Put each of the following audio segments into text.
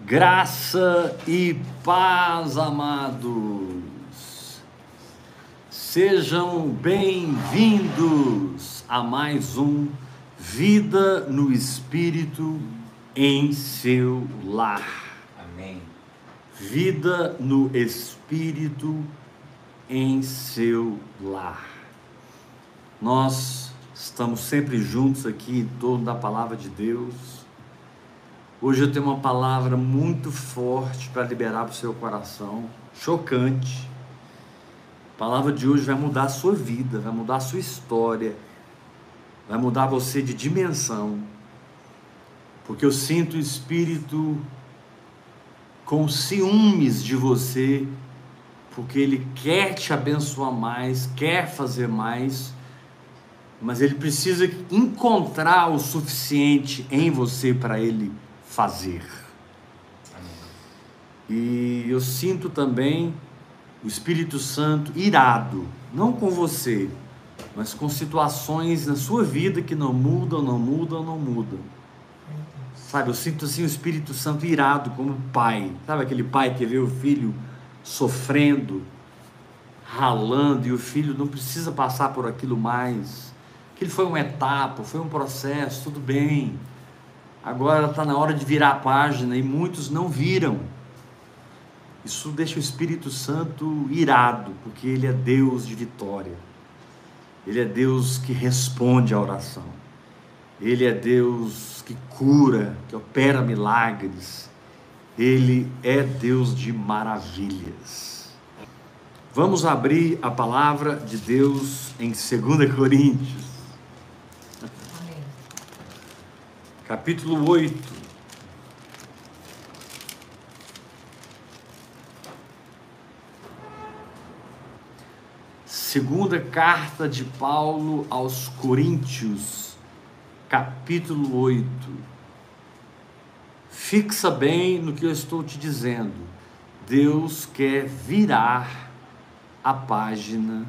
Graça e paz, amados. Sejam bem-vindos a mais um Vida no Espírito em seu lar. Amém. Vida no Espírito em seu lar. Nós estamos sempre juntos aqui em torno da palavra de Deus Hoje eu tenho uma palavra muito forte para liberar para o seu coração, chocante. A palavra de hoje vai mudar a sua vida, vai mudar a sua história, vai mudar você de dimensão, porque eu sinto o Espírito com ciúmes de você, porque Ele quer te abençoar mais, quer fazer mais, mas Ele precisa encontrar o suficiente em você para Ele fazer. E eu sinto também o Espírito Santo irado, não com você, mas com situações na sua vida que não mudam, não mudam, não mudam. Sabe, eu sinto assim o Espírito Santo irado como pai. Sabe aquele pai que vê o filho sofrendo, ralando e o filho não precisa passar por aquilo mais. Aquilo foi uma etapa, foi um processo, tudo bem. Agora está na hora de virar a página e muitos não viram. Isso deixa o Espírito Santo irado, porque ele é Deus de vitória. Ele é Deus que responde à oração. Ele é Deus que cura, que opera milagres. Ele é Deus de maravilhas. Vamos abrir a palavra de Deus em 2 Coríntios capítulo 8. Segunda carta de Paulo aos Coríntios, capítulo 8. Fixa bem no que eu estou te dizendo. Deus quer virar a página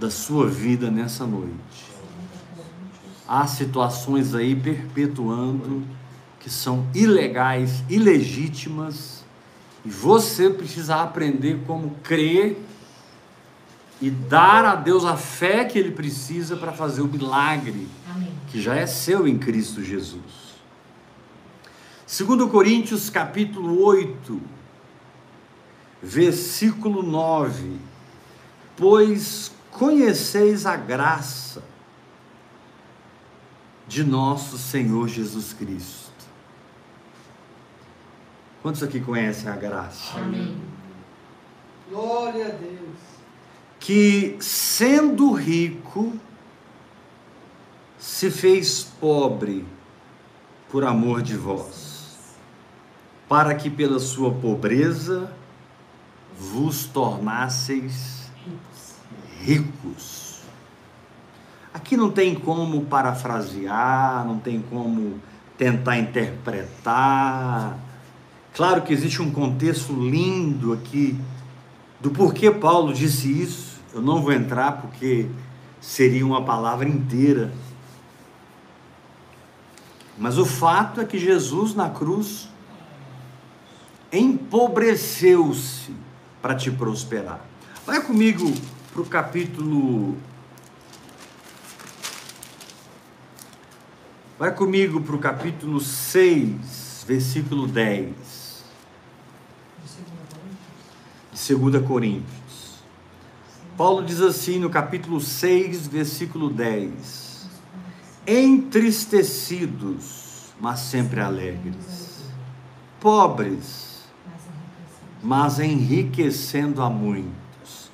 da sua vida nessa noite há situações aí perpetuando que são ilegais, ilegítimas, e você precisa aprender como crer e dar a Deus a fé que ele precisa para fazer o milagre Amém. que já é seu em Cristo Jesus. Segundo Coríntios capítulo 8, versículo 9, pois conheceis a graça de nosso Senhor Jesus Cristo. Quantos aqui conhecem a graça? Amém. Glória a Deus. Que sendo rico, se fez pobre por amor de vós, para que pela sua pobreza vos tornasseis ricos. Aqui não tem como parafrasear, não tem como tentar interpretar. Claro que existe um contexto lindo aqui do porquê Paulo disse isso. Eu não vou entrar porque seria uma palavra inteira. Mas o fato é que Jesus na cruz empobreceu-se para te prosperar. Vai comigo para o capítulo Vai comigo para o capítulo 6, versículo 10. De 2 Coríntios. Paulo diz assim no capítulo 6, versículo 10: Entristecidos, mas sempre alegres, pobres, mas enriquecendo a muitos,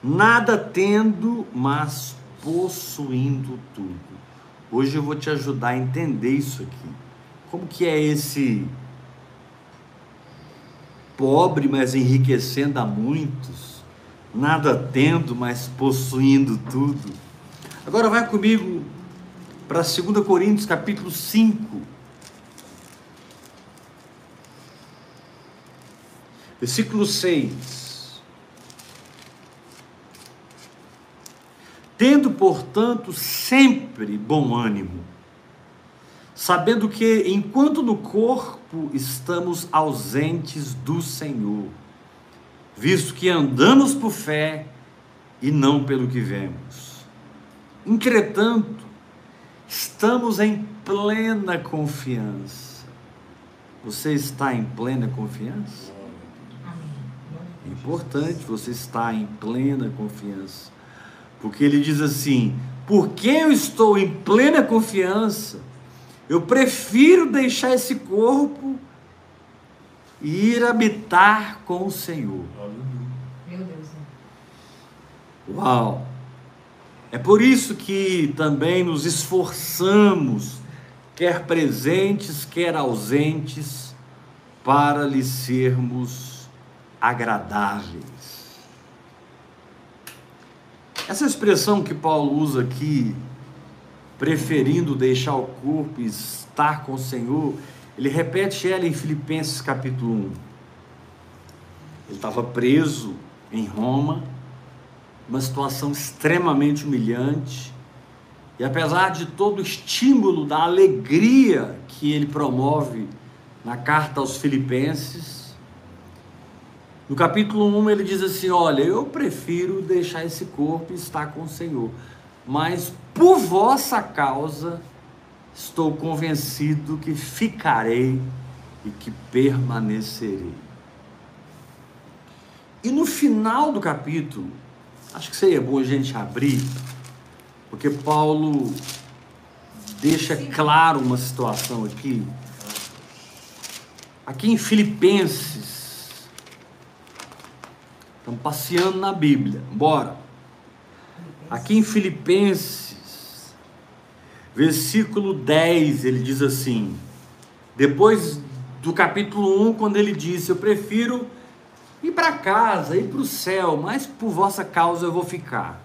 nada tendo, mas possuindo tudo. Hoje eu vou te ajudar a entender isso aqui. Como que é esse pobre, mas enriquecendo a muitos, nada tendo, mas possuindo tudo. Agora vai comigo para 2 Coríntios capítulo 5. Versículo 6. Tendo, portanto, sempre bom ânimo. sabendo que enquanto no corpo estamos ausentes do Senhor, visto que andamos por fé e não pelo que vemos. Entretanto, estamos em plena confiança. Você está em plena confiança? É importante você estar em plena confiança. Porque ele diz assim: porque eu estou em plena confiança, eu prefiro deixar esse corpo e ir habitar com o Senhor. Meu Deus. Uau! É por isso que também nos esforçamos, quer presentes, quer ausentes, para lhe sermos agradáveis. Essa expressão que Paulo usa aqui, preferindo deixar o corpo e estar com o Senhor, ele repete ela em Filipenses capítulo 1. Ele estava preso em Roma, uma situação extremamente humilhante, e apesar de todo o estímulo da alegria que ele promove na carta aos Filipenses, no capítulo 1 ele diz assim: Olha, eu prefiro deixar esse corpo e estar com o Senhor mas por vossa causa estou convencido que ficarei e que permanecerei. E no final do capítulo, acho que seria bom a gente abrir, porque Paulo deixa claro uma situação aqui. Aqui em Filipenses, estamos passeando na Bíblia, bora. Aqui em Filipenses, versículo 10, ele diz assim: depois do capítulo 1, quando ele disse: Eu prefiro ir para casa, ir para o céu, mas por vossa causa eu vou ficar.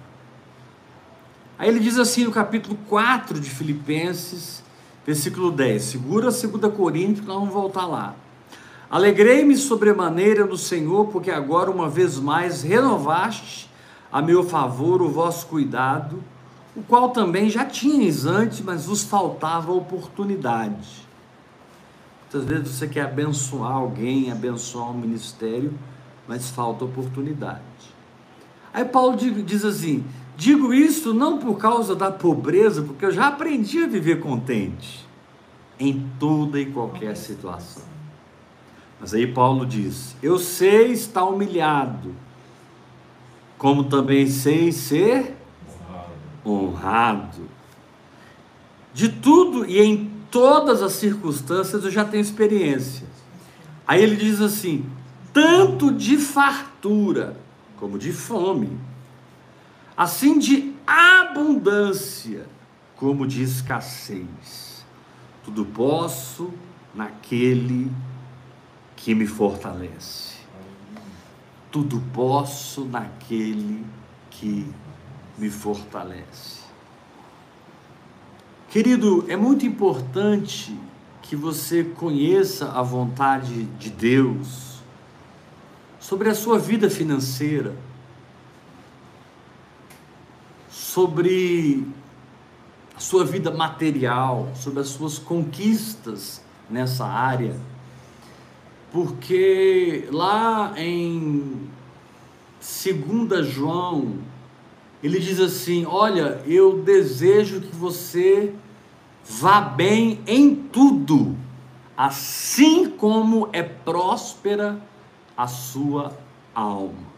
Aí ele diz assim no capítulo 4 de Filipenses, versículo 10. Segura 2 Coríntios, nós vamos voltar lá. Alegrei-me sobremaneira no Senhor, porque agora uma vez mais renovaste a meu favor o vosso cuidado, o qual também já tinhas antes, mas vos faltava oportunidade. Muitas vezes você quer abençoar alguém, abençoar um ministério, mas falta oportunidade. Aí Paulo diz assim: digo isso não por causa da pobreza, porque eu já aprendi a viver contente em toda e qualquer situação. Mas aí Paulo diz: eu sei estar humilhado como também sei ser honrado. De tudo e em todas as circunstâncias eu já tenho experiência. Aí ele diz assim: tanto de fartura como de fome, assim de abundância como de escassez. Tudo posso naquele que me fortalece tudo posso naquele que me fortalece. Querido, é muito importante que você conheça a vontade de Deus sobre a sua vida financeira, sobre a sua vida material, sobre as suas conquistas nessa área porque lá em 2 João, ele diz assim: Olha, eu desejo que você vá bem em tudo, assim como é próspera a sua alma.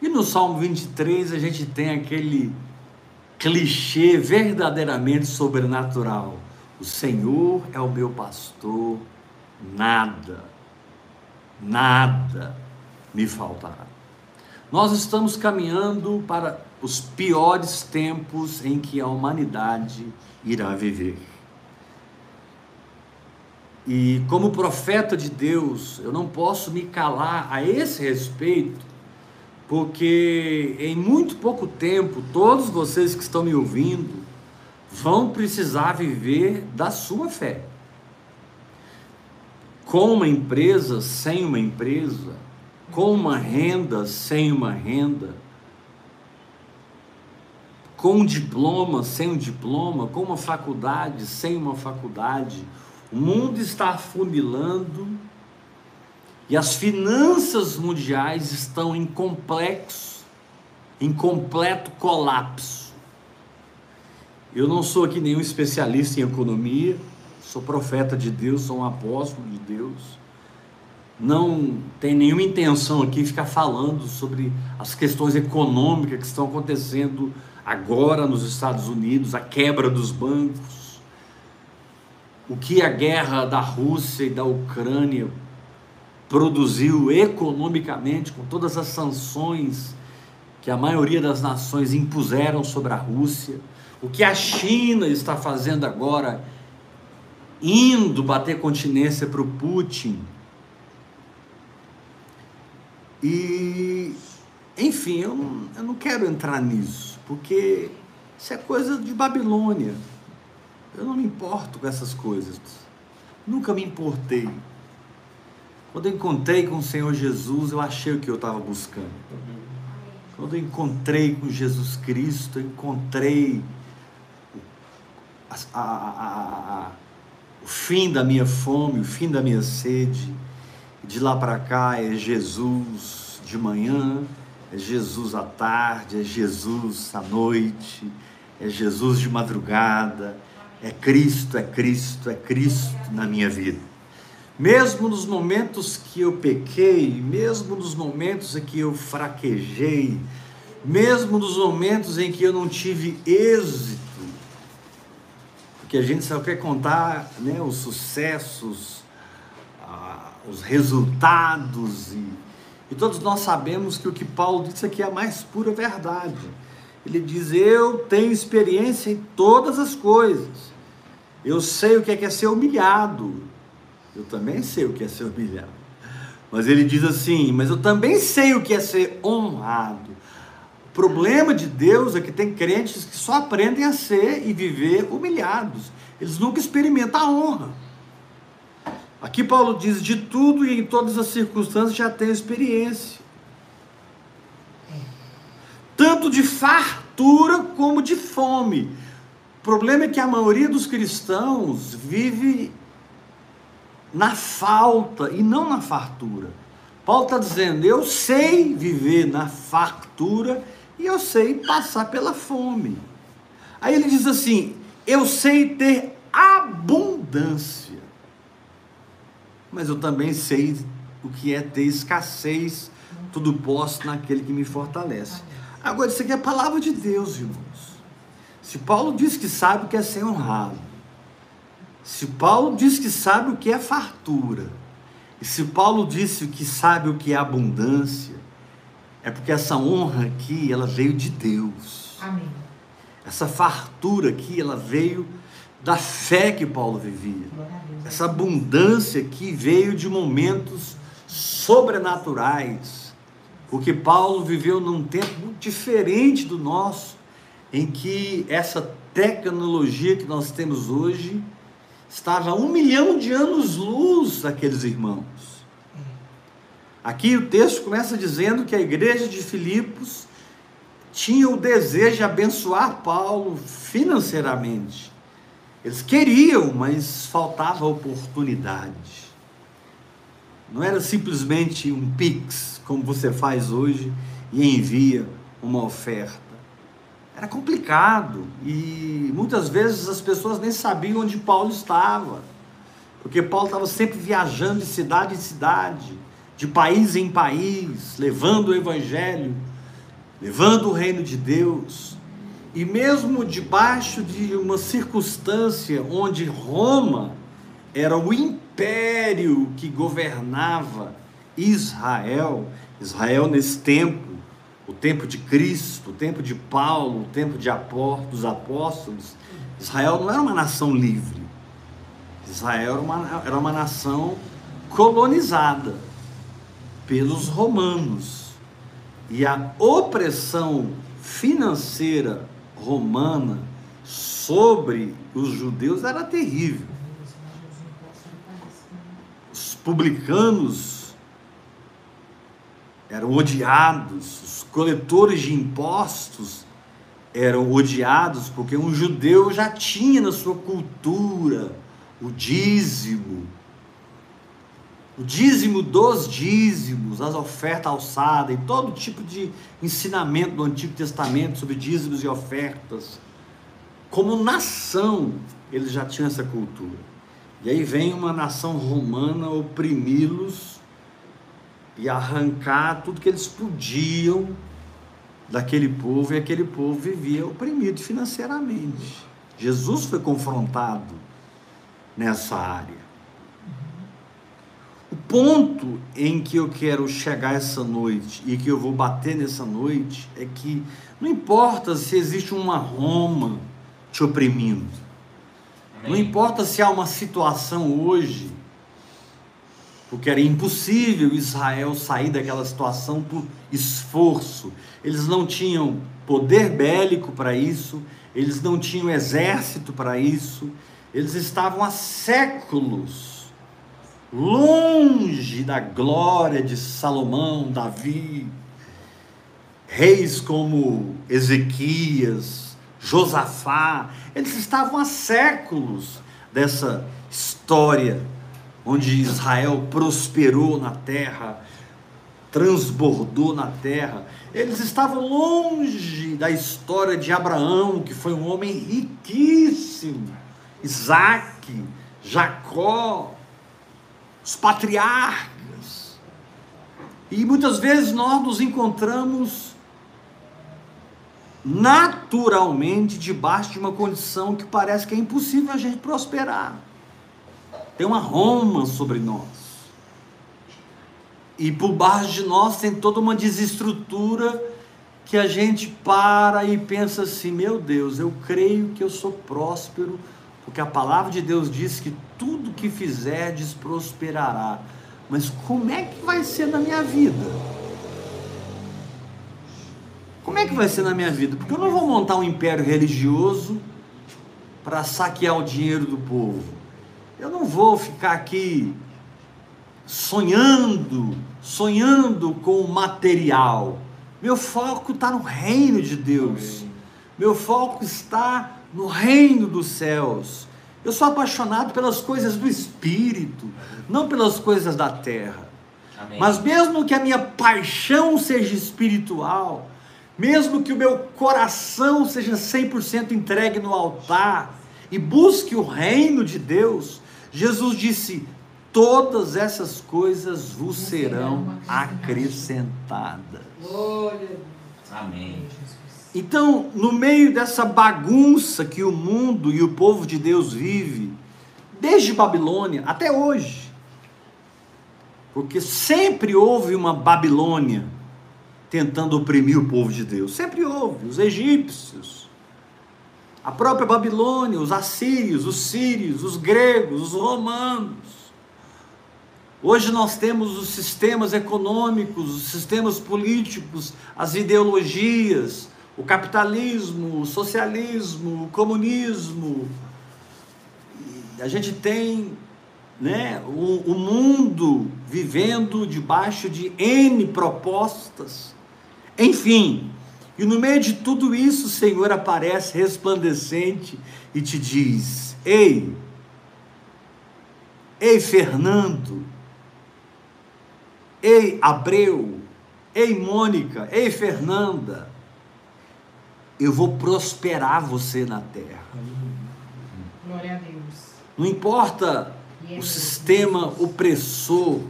E no Salmo 23 a gente tem aquele clichê verdadeiramente sobrenatural: O Senhor é o meu pastor, nada nada me faltará. Nós estamos caminhando para os piores tempos em que a humanidade irá viver. E como profeta de Deus, eu não posso me calar a esse respeito, porque em muito pouco tempo, todos vocês que estão me ouvindo vão precisar viver da sua fé com uma empresa, sem uma empresa, com uma renda, sem uma renda, com um diploma, sem um diploma, com uma faculdade, sem uma faculdade. O mundo está afunilando e as finanças mundiais estão em complexo, em completo colapso. Eu não sou aqui nenhum especialista em economia, sou profeta de Deus, sou um apóstolo de Deus. Não tem nenhuma intenção aqui ficar falando sobre as questões econômicas que estão acontecendo agora nos Estados Unidos, a quebra dos bancos, o que a guerra da Rússia e da Ucrânia produziu economicamente com todas as sanções que a maioria das nações impuseram sobre a Rússia, o que a China está fazendo agora, indo bater continência para o Putin e, enfim, eu não, eu não quero entrar nisso, porque isso é coisa de Babilônia. Eu não me importo com essas coisas. Nunca me importei. Quando eu encontrei com o Senhor Jesus, eu achei o que eu estava buscando. Quando eu encontrei com Jesus Cristo, eu encontrei a, a, a, fim da minha fome, o fim da minha sede de lá para cá é Jesus de manhã, é Jesus à tarde, é Jesus à noite, é Jesus de madrugada, é Cristo, é Cristo, é Cristo na minha vida. Mesmo nos momentos que eu pequei, mesmo nos momentos em que eu fraquejei, mesmo nos momentos em que eu não tive êxito, porque a gente só quer contar né, os sucessos, os resultados. E, e todos nós sabemos que o que Paulo disse aqui é a mais pura verdade. Ele diz: Eu tenho experiência em todas as coisas. Eu sei o que é, que é ser humilhado. Eu também sei o que é ser humilhado. Mas ele diz assim: Mas eu também sei o que é ser honrado. Problema de Deus é que tem crentes que só aprendem a ser e viver humilhados. Eles nunca experimentam a honra. Aqui Paulo diz: de tudo e em todas as circunstâncias já tenho experiência. Tanto de fartura como de fome. O problema é que a maioria dos cristãos vive na falta e não na fartura. Paulo está dizendo: eu sei viver na fartura e eu sei passar pela fome. Aí ele diz assim: eu sei ter abundância mas eu também sei o que é ter escassez, tudo posso naquele que me fortalece. Agora, isso aqui é a palavra de Deus, irmãos. Se Paulo diz que sabe o que é ser honrado, se Paulo diz que sabe o que é fartura, e se Paulo disse que sabe o que é abundância, é porque essa honra aqui, ela veio de Deus. Amém. Essa fartura aqui, ela veio da fé que Paulo vivia. Essa abundância que veio de momentos sobrenaturais. Porque Paulo viveu num tempo muito diferente do nosso, em que essa tecnologia que nós temos hoje estava a um milhão de anos-luz daqueles irmãos. Aqui o texto começa dizendo que a igreja de Filipos tinha o desejo de abençoar Paulo financeiramente. Eles queriam, mas faltava oportunidade. Não era simplesmente um pix, como você faz hoje e envia uma oferta. Era complicado e muitas vezes as pessoas nem sabiam onde Paulo estava, porque Paulo estava sempre viajando de cidade em cidade, de país em país, levando o evangelho, levando o reino de Deus. E mesmo debaixo de uma circunstância onde Roma era o império que governava Israel, Israel nesse tempo, o tempo de Cristo, o tempo de Paulo, o tempo de Apó, dos apóstolos, Israel não era uma nação livre. Israel era uma, era uma nação colonizada pelos romanos. E a opressão financeira romana sobre os judeus era terrível. Os publicanos eram odiados, os coletores de impostos eram odiados porque um judeu já tinha na sua cultura o dízimo. O dízimo dos dízimos, as ofertas alçadas e todo tipo de ensinamento do Antigo Testamento sobre dízimos e ofertas. Como nação, eles já tinham essa cultura. E aí vem uma nação romana oprimi-los e arrancar tudo que eles podiam daquele povo, e aquele povo vivia oprimido financeiramente. Jesus foi confrontado nessa área. Ponto em que eu quero chegar essa noite e que eu vou bater nessa noite é que não importa se existe uma Roma te oprimindo, Amém. não importa se há uma situação hoje, porque era impossível Israel sair daquela situação por esforço, eles não tinham poder bélico para isso, eles não tinham exército para isso, eles estavam há séculos longe da glória de Salomão, Davi, reis como Ezequias, Josafá, eles estavam há séculos dessa história onde Israel prosperou na terra, transbordou na terra. Eles estavam longe da história de Abraão, que foi um homem riquíssimo, Isaac, Jacó, os patriarcas. E muitas vezes nós nos encontramos naturalmente debaixo de uma condição que parece que é impossível a gente prosperar. Tem uma Roma sobre nós. E por baixo de nós tem toda uma desestrutura que a gente para e pensa assim: meu Deus, eu creio que eu sou próspero, porque a palavra de Deus diz que tudo que fizerdes prosperará. Mas como é que vai ser na minha vida? Como é que vai ser na minha vida? Porque eu não vou montar um império religioso para saquear o dinheiro do povo. Eu não vou ficar aqui sonhando, sonhando com o material. Meu foco está no reino de Deus. Meu foco está no reino dos céus. Eu sou apaixonado pelas coisas do espírito, não pelas coisas da terra. Amém. Mas mesmo que a minha paixão seja espiritual, mesmo que o meu coração seja 100% entregue no altar e busque o reino de Deus, Jesus disse: todas essas coisas vos serão acrescentadas. Amém. Então, no meio dessa bagunça que o mundo e o povo de Deus vive, desde Babilônia até hoje, porque sempre houve uma Babilônia tentando oprimir o povo de Deus, sempre houve, os egípcios, a própria Babilônia, os assírios, os sírios, os gregos, os romanos. Hoje nós temos os sistemas econômicos, os sistemas políticos, as ideologias, o capitalismo, o socialismo, o comunismo. A gente tem né, o, o mundo vivendo debaixo de N propostas. Enfim, e no meio de tudo isso, o Senhor aparece resplandecente e te diz: Ei, ei, Fernando, ei, Abreu, ei, Mônica, ei, Fernanda, eu vou prosperar você na terra. Glória a Deus. Não importa o sistema opressor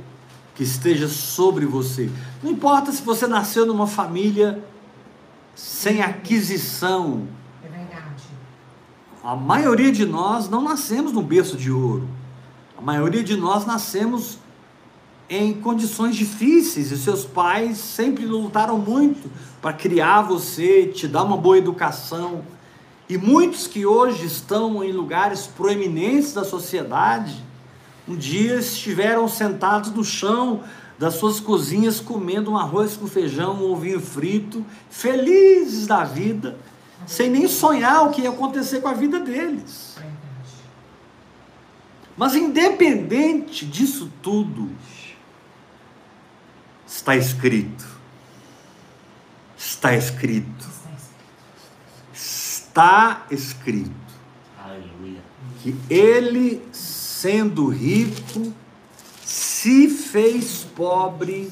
que esteja sobre você. Não importa se você nasceu numa família sem aquisição. É verdade. A maioria de nós não nascemos num berço de ouro. A maioria de nós nascemos em condições difíceis e seus pais sempre lutaram muito para criar você, te dar uma boa educação. E muitos que hoje estão em lugares proeminentes da sociedade, um dia estiveram sentados no chão das suas cozinhas comendo um arroz com feijão, um ovinho frito, felizes da vida, sem nem sonhar o que ia acontecer com a vida deles. Mas independente disso tudo, está escrito. Está escrito. está escrito Aleluia. que ele, sendo rico, se fez pobre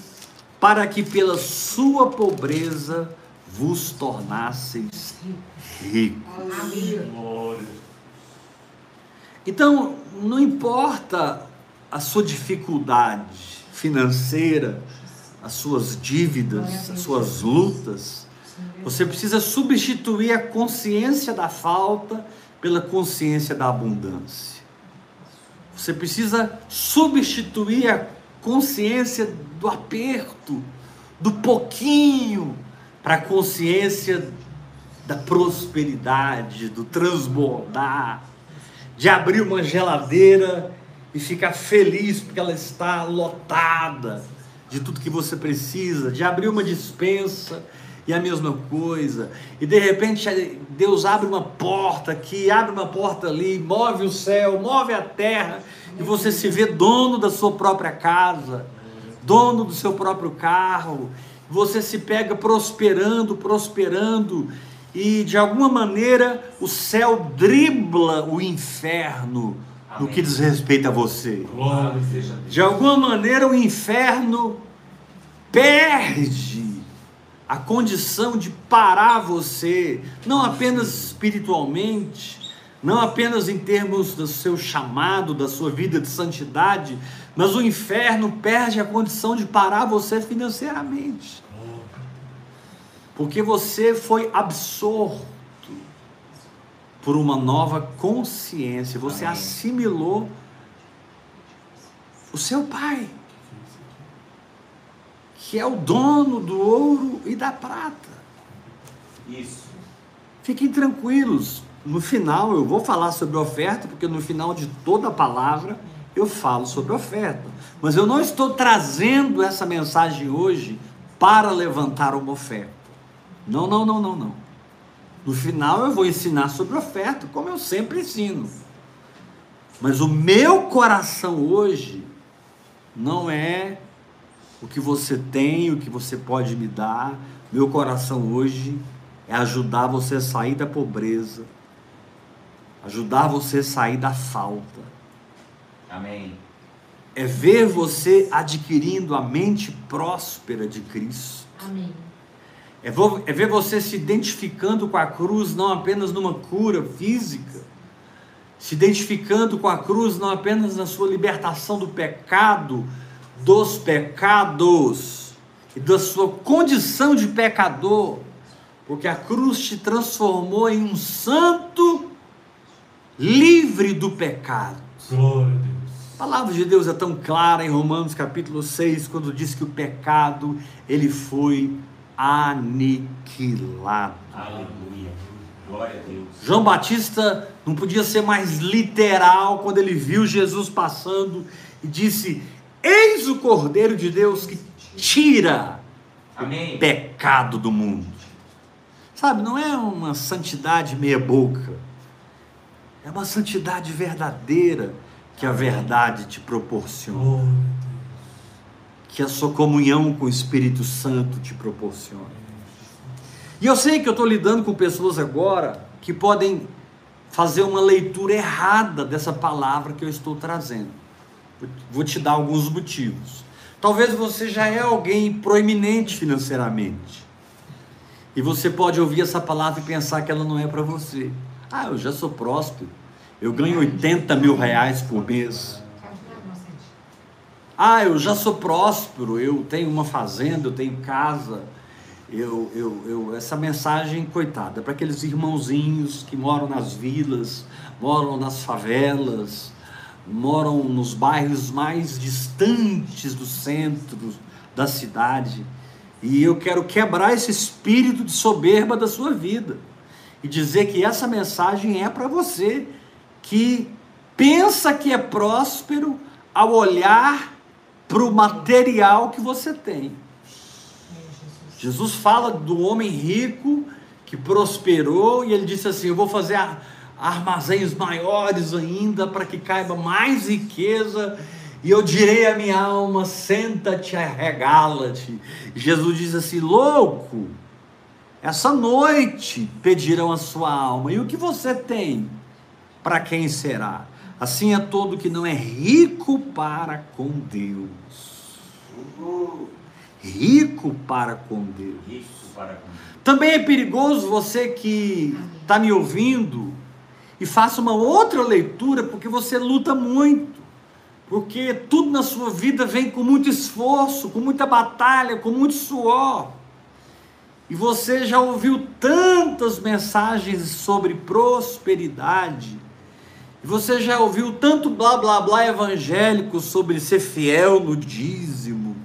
para que pela sua pobreza vos tornasseis ricos. Então, não importa a sua dificuldade financeira, as suas dívidas, as suas lutas, você precisa substituir a consciência da falta pela consciência da abundância. Você precisa substituir a consciência do aperto, do pouquinho, para a consciência da prosperidade, do transbordar, de abrir uma geladeira e ficar feliz porque ela está lotada de tudo que você precisa, de abrir uma dispensa e a mesma coisa, e de repente Deus abre uma porta aqui, abre uma porta ali, move o céu, move a terra, e você se vê dono da sua própria casa, dono do seu próprio carro, você se pega prosperando, prosperando, e de alguma maneira o céu dribla o inferno. No que diz respeito a você. De alguma maneira o inferno perde a condição de parar você, não apenas espiritualmente, não apenas em termos do seu chamado, da sua vida de santidade, mas o inferno perde a condição de parar você financeiramente. Porque você foi absorto por uma nova consciência, você Amém. assimilou o seu pai que é o dono do ouro e da prata. Isso. Fiquem tranquilos. No final eu vou falar sobre oferta, porque no final de toda a palavra eu falo sobre oferta. Mas eu não estou trazendo essa mensagem hoje para levantar uma oferta. Não, não, não, não, não. No final eu vou ensinar sobre oferta, como eu sempre ensino. Mas o meu coração hoje não é o que você tem, o que você pode me dar. Meu coração hoje é ajudar você a sair da pobreza, ajudar você a sair da falta. Amém. É ver você adquirindo a mente próspera de Cristo. Amém. É, é ver você se identificando com a cruz não apenas numa cura física, se identificando com a cruz não apenas na sua libertação do pecado, dos pecados e da sua condição de pecador, porque a cruz te transformou em um santo livre do pecado. Glória a Deus. A palavra de Deus é tão clara em Romanos capítulo 6, quando diz que o pecado ele foi aniquilado. Aleluia. Glória a Deus. João Batista não podia ser mais literal quando ele viu Jesus passando e disse: Eis o Cordeiro de Deus que tira Amém. o pecado do mundo. Sabe, não é uma santidade meia-boca. É uma santidade verdadeira que a verdade te proporciona. Que a sua comunhão com o Espírito Santo te proporciona. E eu sei que eu estou lidando com pessoas agora que podem fazer uma leitura errada dessa palavra que eu estou trazendo. Vou te dar alguns motivos. Talvez você já é alguém proeminente financeiramente. E você pode ouvir essa palavra e pensar que ela não é para você. Ah, eu já sou próspero. Eu ganho 80 mil reais por mês. Ah, eu já sou próspero. Eu tenho uma fazenda, eu tenho casa. Eu, eu, eu, essa mensagem, coitada, para aqueles irmãozinhos que moram nas vilas, moram nas favelas, moram nos bairros mais distantes do centro da cidade. E eu quero quebrar esse espírito de soberba da sua vida e dizer que essa mensagem é para você que pensa que é próspero ao olhar para o material que você tem. Jesus fala do homem rico que prosperou e ele disse assim: Eu vou fazer armazéns maiores ainda, para que caiba mais riqueza. E eu direi à minha alma: senta-te, arregala-te. Jesus diz assim: louco, essa noite pedirão a sua alma. E o que você tem? Para quem será? Assim é todo que não é rico para com Deus. Rico para com Deus. Também é perigoso você que está me ouvindo e faça uma outra leitura, porque você luta muito. Porque tudo na sua vida vem com muito esforço, com muita batalha, com muito suor. E você já ouviu tantas mensagens sobre prosperidade. Você já ouviu tanto blá blá blá evangélico sobre ser fiel no dízimo.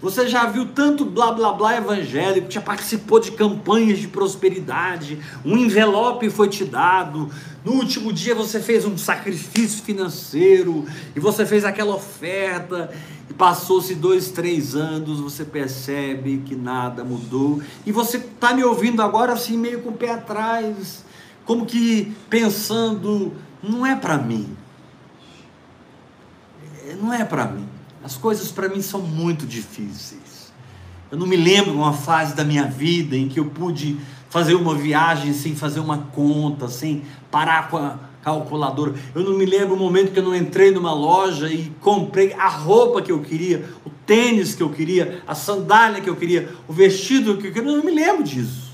Você já viu tanto blá blá blá evangélico, já participou de campanhas de prosperidade, um envelope foi te dado, no último dia você fez um sacrifício financeiro e você fez aquela oferta. E passou-se dois, três anos, você percebe que nada mudou. E você está me ouvindo agora assim meio com o pé atrás, como que pensando, não é para mim, É, não é para mim. As coisas para mim são muito difíceis. Eu não me lembro uma fase da minha vida em que eu pude fazer uma viagem sem fazer uma conta, sem parar com a calculadora. Eu não me lembro o momento que eu não entrei numa loja e comprei a roupa que eu queria, o tênis que eu queria, a sandália que eu queria, o vestido que eu queria. Eu não me lembro disso.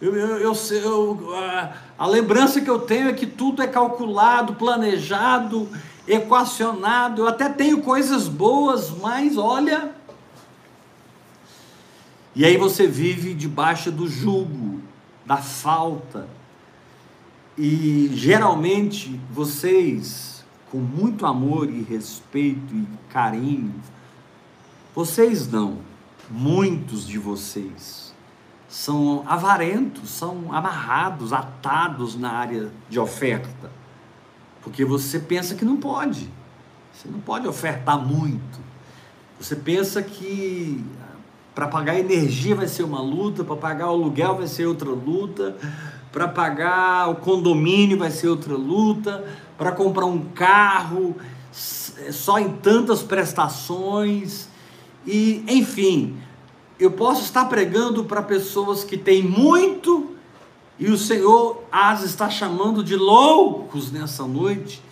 Eu, eu, eu, eu a, a lembrança que eu tenho é que tudo é calculado, planejado, equacionado. Eu até tenho coisas boas, mas olha. E aí você vive debaixo do jugo, da falta. E geralmente vocês, com muito amor e respeito e carinho, vocês não, muitos de vocês, são avarentos, são amarrados, atados na área de oferta. Porque você pensa que não pode. Você não pode ofertar muito. Você pensa que para pagar energia vai ser uma luta, para pagar o aluguel vai ser outra luta, para pagar o condomínio vai ser outra luta, para comprar um carro só em tantas prestações e enfim, eu posso estar pregando para pessoas que têm muito e o Senhor as está chamando de loucos nessa noite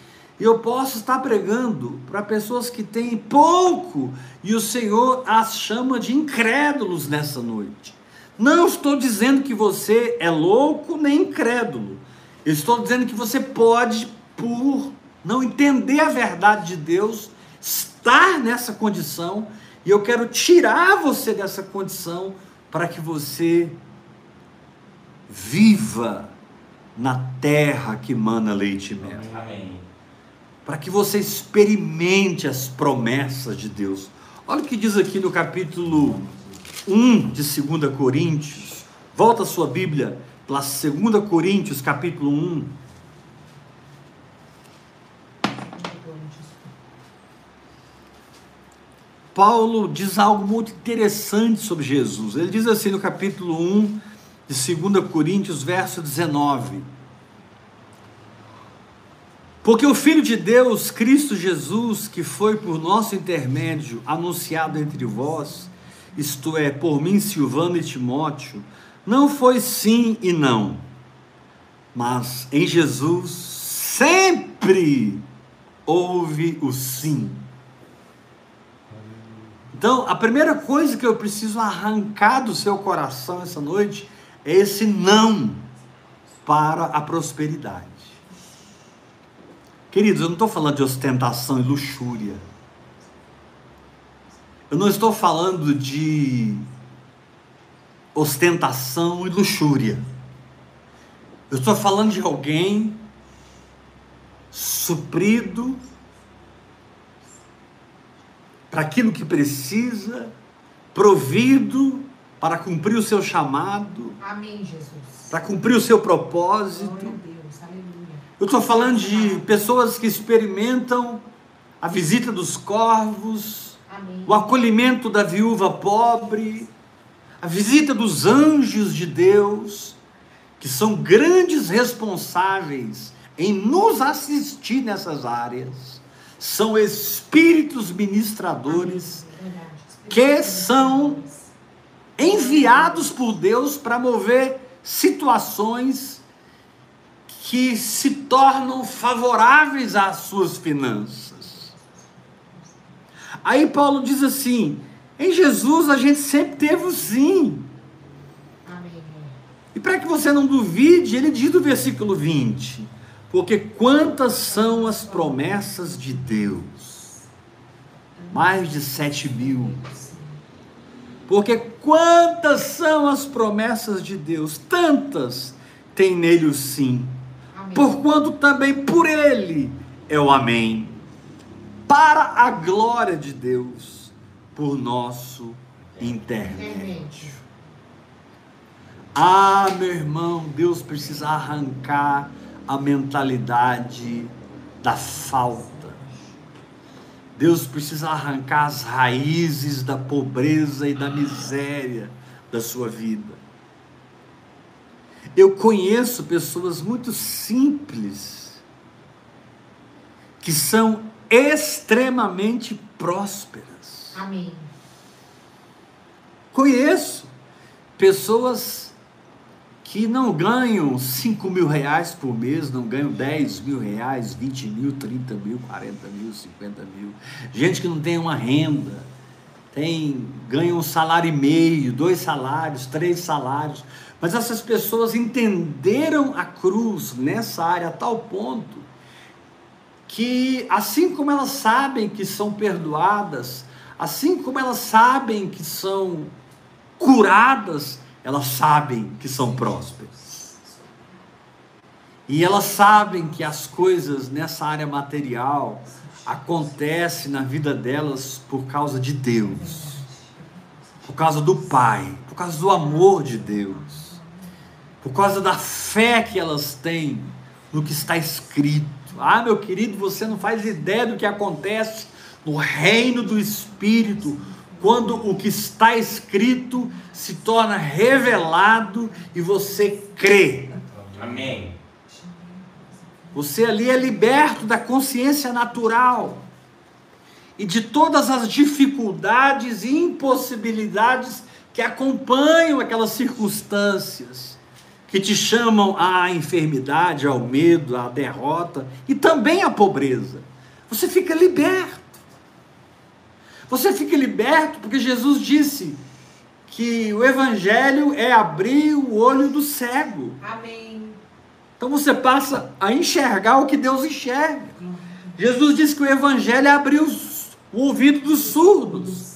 eu posso estar pregando para pessoas que têm pouco e o Senhor as chama de incrédulos nessa noite. Não estou dizendo que você é louco nem incrédulo. Eu estou dizendo que você pode, por não entender a verdade de Deus, estar nessa condição e eu quero tirar você dessa condição para que você viva na terra que mana leite e mel. Para que você experimente as promessas de Deus. Olha o que diz aqui no capítulo 1 de 2 Coríntios. Volta a sua Bíblia para 2 Coríntios, capítulo 1. Paulo diz algo muito interessante sobre Jesus. Ele diz assim no capítulo 1 de 2 Coríntios, verso 19: porque o Filho de Deus, Cristo Jesus, que foi por nosso intermédio anunciado entre vós, isto é, por mim, Silvano e Timóteo, não foi sim e não, mas em Jesus sempre houve o sim. Então, a primeira coisa que eu preciso arrancar do seu coração essa noite é esse não para a prosperidade. Queridos, eu não estou falando de ostentação e luxúria. Eu não estou falando de ostentação e luxúria. Eu estou falando de alguém suprido para aquilo que precisa, provido para cumprir o seu chamado. Amém, Jesus. Para cumprir o seu propósito. Eu estou falando de pessoas que experimentam a visita dos corvos, Amém. o acolhimento da viúva pobre, a visita dos anjos de Deus, que são grandes responsáveis em nos assistir nessas áreas. São espíritos ministradores que são enviados por Deus para mover situações que se tornam favoráveis às suas finanças. Aí Paulo diz assim: em Jesus a gente sempre teve o sim. E para que você não duvide, ele diz no versículo 20: Porque quantas são as promessas de Deus? Mais de sete mil. Porque quantas são as promessas de Deus? Tantas tem nele o sim. Porquanto também por ele é o amém. Para a glória de Deus, por nosso. Intermédio. Ah, meu irmão, Deus precisa arrancar a mentalidade da falta. Deus precisa arrancar as raízes da pobreza e da miséria da sua vida. Eu conheço pessoas muito simples que são extremamente prósperas. Amém. Conheço pessoas que não ganham 5 mil reais por mês, não ganham 10 mil reais, 20 mil, 30 mil, 40 mil, 50 mil. Gente que não tem uma renda, tem, ganha um salário e meio, dois salários, três salários. Mas essas pessoas entenderam a cruz nessa área a tal ponto que, assim como elas sabem que são perdoadas, assim como elas sabem que são curadas, elas sabem que são prósperas. E elas sabem que as coisas nessa área material acontecem na vida delas por causa de Deus, por causa do Pai, por causa do amor de Deus, por causa da fé que elas têm no que está escrito. Ah, meu querido, você não faz ideia do que acontece no reino do Espírito quando o que está escrito se torna revelado e você crê. Amém. Você ali é liberto da consciência natural e de todas as dificuldades e impossibilidades que acompanham aquelas circunstâncias que te chamam à enfermidade, ao medo, à derrota e também à pobreza. Você fica liberto. Você fica liberto porque Jesus disse que o evangelho é abrir o olho do cego. Amém. Então você passa a enxergar o que Deus enxerga. Jesus disse que o evangelho é abrir os- o ouvido dos surdos.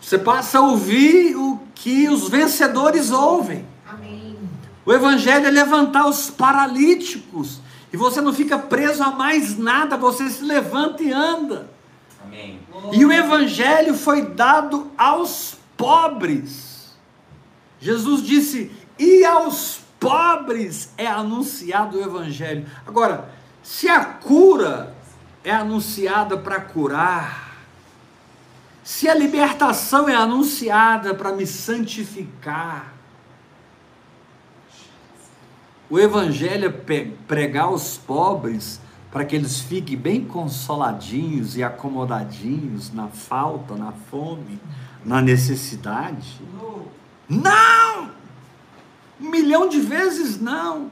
Você passa a ouvir o que os vencedores ouvem. Amém. O evangelho é levantar os paralíticos. E você não fica preso a mais nada, você se levanta e anda. Amém. E o evangelho foi dado aos pobres. Jesus disse: "E aos pobres é anunciado o evangelho". Agora, se a cura é anunciada para curar, se a libertação é anunciada para me santificar, o evangelho é pregar aos pobres para que eles fiquem bem consoladinhos e acomodadinhos na falta, na fome, na necessidade. Não! Um milhão de vezes não.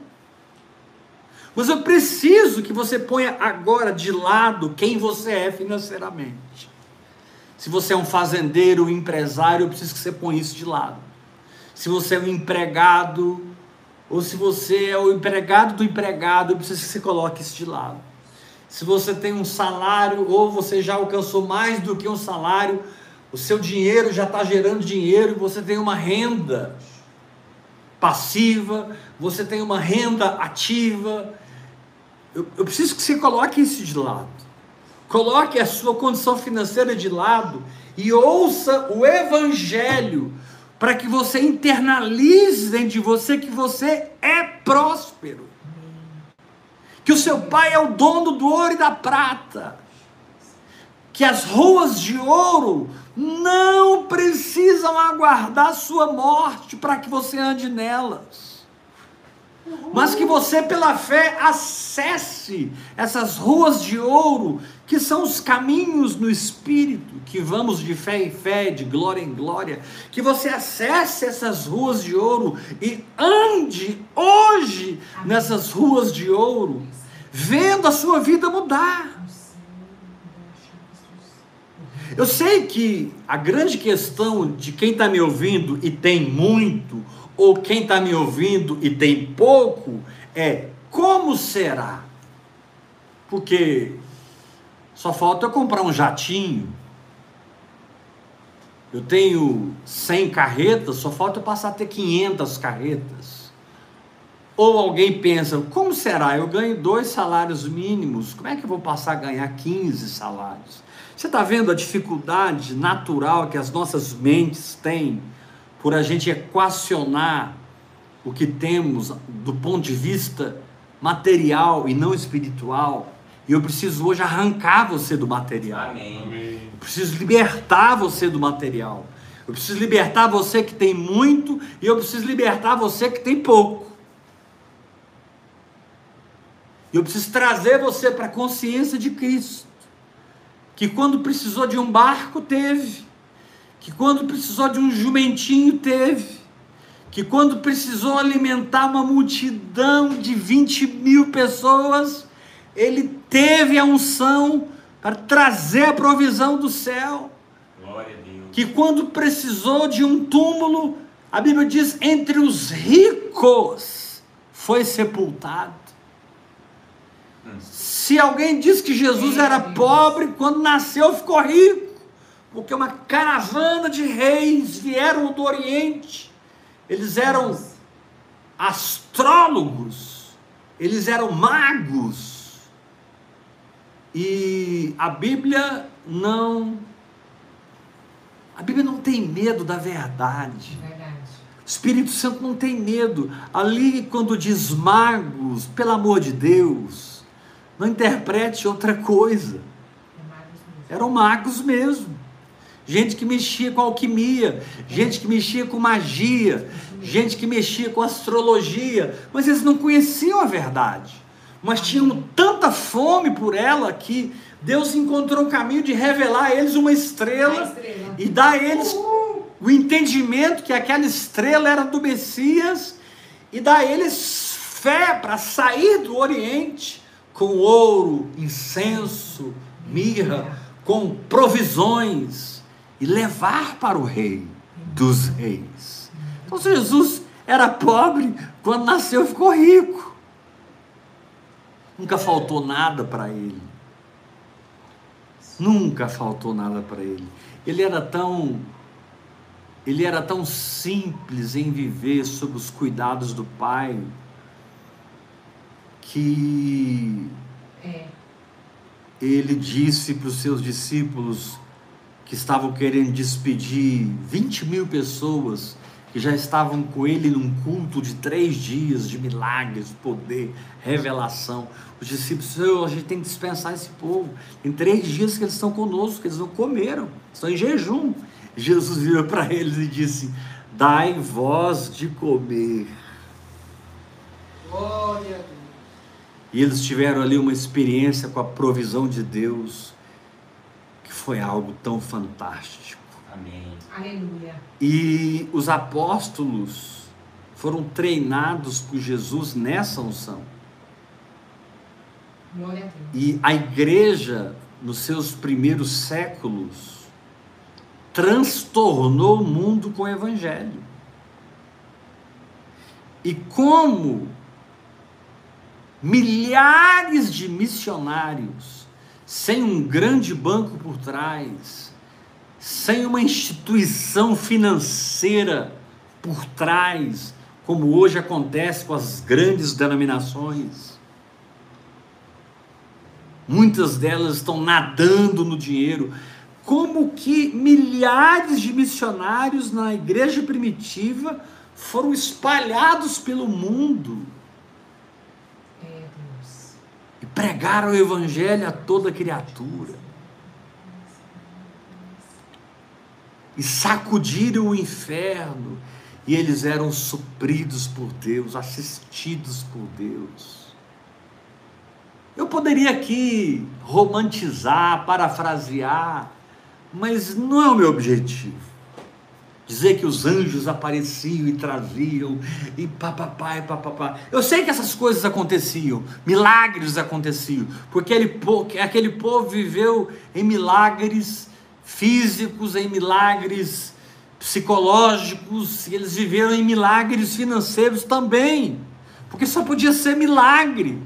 Mas eu preciso que você ponha agora de lado quem você é financeiramente. Se você é um fazendeiro, um empresário, eu preciso que você ponha isso de lado. Se você é um empregado, ou se você é o empregado do empregado, eu preciso que você coloque isso de lado. Se você tem um salário, ou você já alcançou mais do que um salário, o seu dinheiro já está gerando dinheiro e você tem uma renda passiva, você tem uma renda ativa. Eu, eu preciso que você coloque isso de lado. Coloque a sua condição financeira de lado e ouça o Evangelho para que você internalize dentro de você que você é próspero. Que o seu pai é o dono do ouro e da prata. Que as ruas de ouro não precisam aguardar sua morte para que você ande nelas. Mas que você, pela fé, acesse essas ruas de ouro que são os caminhos no Espírito, que vamos de fé em fé, de glória em glória, que você acesse essas ruas de ouro e ande hoje nessas ruas de ouro, vendo a sua vida mudar. Eu sei que a grande questão de quem está me ouvindo e tem muito, ou quem está me ouvindo e tem pouco, é como será? Porque só falta eu comprar um jatinho. Eu tenho 100 carretas, só falta eu passar a ter 500 carretas. Ou alguém pensa, como será? Eu ganho dois salários mínimos, como é que eu vou passar a ganhar 15 salários? Você está vendo a dificuldade natural que as nossas mentes têm por a gente equacionar o que temos do ponto de vista material e não espiritual? E eu preciso hoje arrancar você do material. Amém. Eu preciso libertar você do material. Eu preciso libertar você que tem muito e eu preciso libertar você que tem pouco. Eu preciso trazer você para a consciência de Cristo. Que quando precisou de um barco, teve. Que quando precisou de um jumentinho, teve. Que quando precisou alimentar uma multidão de 20 mil pessoas, ele teve a unção para trazer a provisão do céu. Glória a Deus. Que quando precisou de um túmulo, a Bíblia diz: entre os ricos foi sepultado. Se alguém diz que Jesus era pobre, quando nasceu ficou rico, porque uma caravana de reis vieram do Oriente, eles eram astrólogos, eles eram magos, e a Bíblia não. A Bíblia não tem medo da verdade. Verdade. O Espírito Santo não tem medo. Ali, quando diz magos, pelo amor de Deus, não interprete outra coisa. É. Eram magos mesmo. Gente que mexia com alquimia, gente que mexia com magia, gente que mexia com astrologia, mas eles não conheciam a verdade. Mas tinham tanta fome por ela que Deus encontrou um caminho de revelar a eles uma estrela, estrela. e dar a eles o entendimento que aquela estrela era do Messias e dar a eles fé para sair do Oriente com ouro, incenso, mirra, com provisões e levar para o rei dos reis. Então Jesus era pobre, quando nasceu ficou rico. Nunca faltou nada para ele. Nunca faltou nada para ele. Ele era tão ele era tão simples em viver sob os cuidados do Pai que É. ele disse para os seus discípulos que estavam querendo despedir 20 mil pessoas que já estavam com ele num culto de três dias de milagres, poder, revelação. Os discípulos, a gente tem que dispensar esse povo. Em três dias que eles estão conosco, que eles não comeram, estão em jejum. Jesus virou para eles e disse: Dai vós de comer. Glória a Deus. E eles tiveram ali uma experiência com a provisão de Deus, que foi algo tão fantástico. Amém. Aleluia. E os apóstolos foram treinados por Jesus nessa unção. Glória a Deus. E a igreja, nos seus primeiros séculos, transtornou o mundo com o evangelho. E como milhares de missionários, sem um grande banco por trás, sem uma instituição financeira por trás, como hoje acontece com as grandes denominações, Muitas delas estão nadando no dinheiro. Como que milhares de missionários na igreja primitiva foram espalhados pelo mundo É, e pregaram o evangelho a toda criatura. E sacudiram o inferno, e eles eram supridos por Deus, assistidos por Deus. Eu poderia aqui romantizar, parafrasear, mas não é o meu objetivo. Dizer que os anjos apareciam e traziam, e papapá, e papapá. Eu sei que essas coisas aconteciam, milagres aconteciam, porque aquele povo, viveu em milagres físicos, em milagres psicológicos, e eles viveram em milagres financeiros também, porque só podia ser milagre.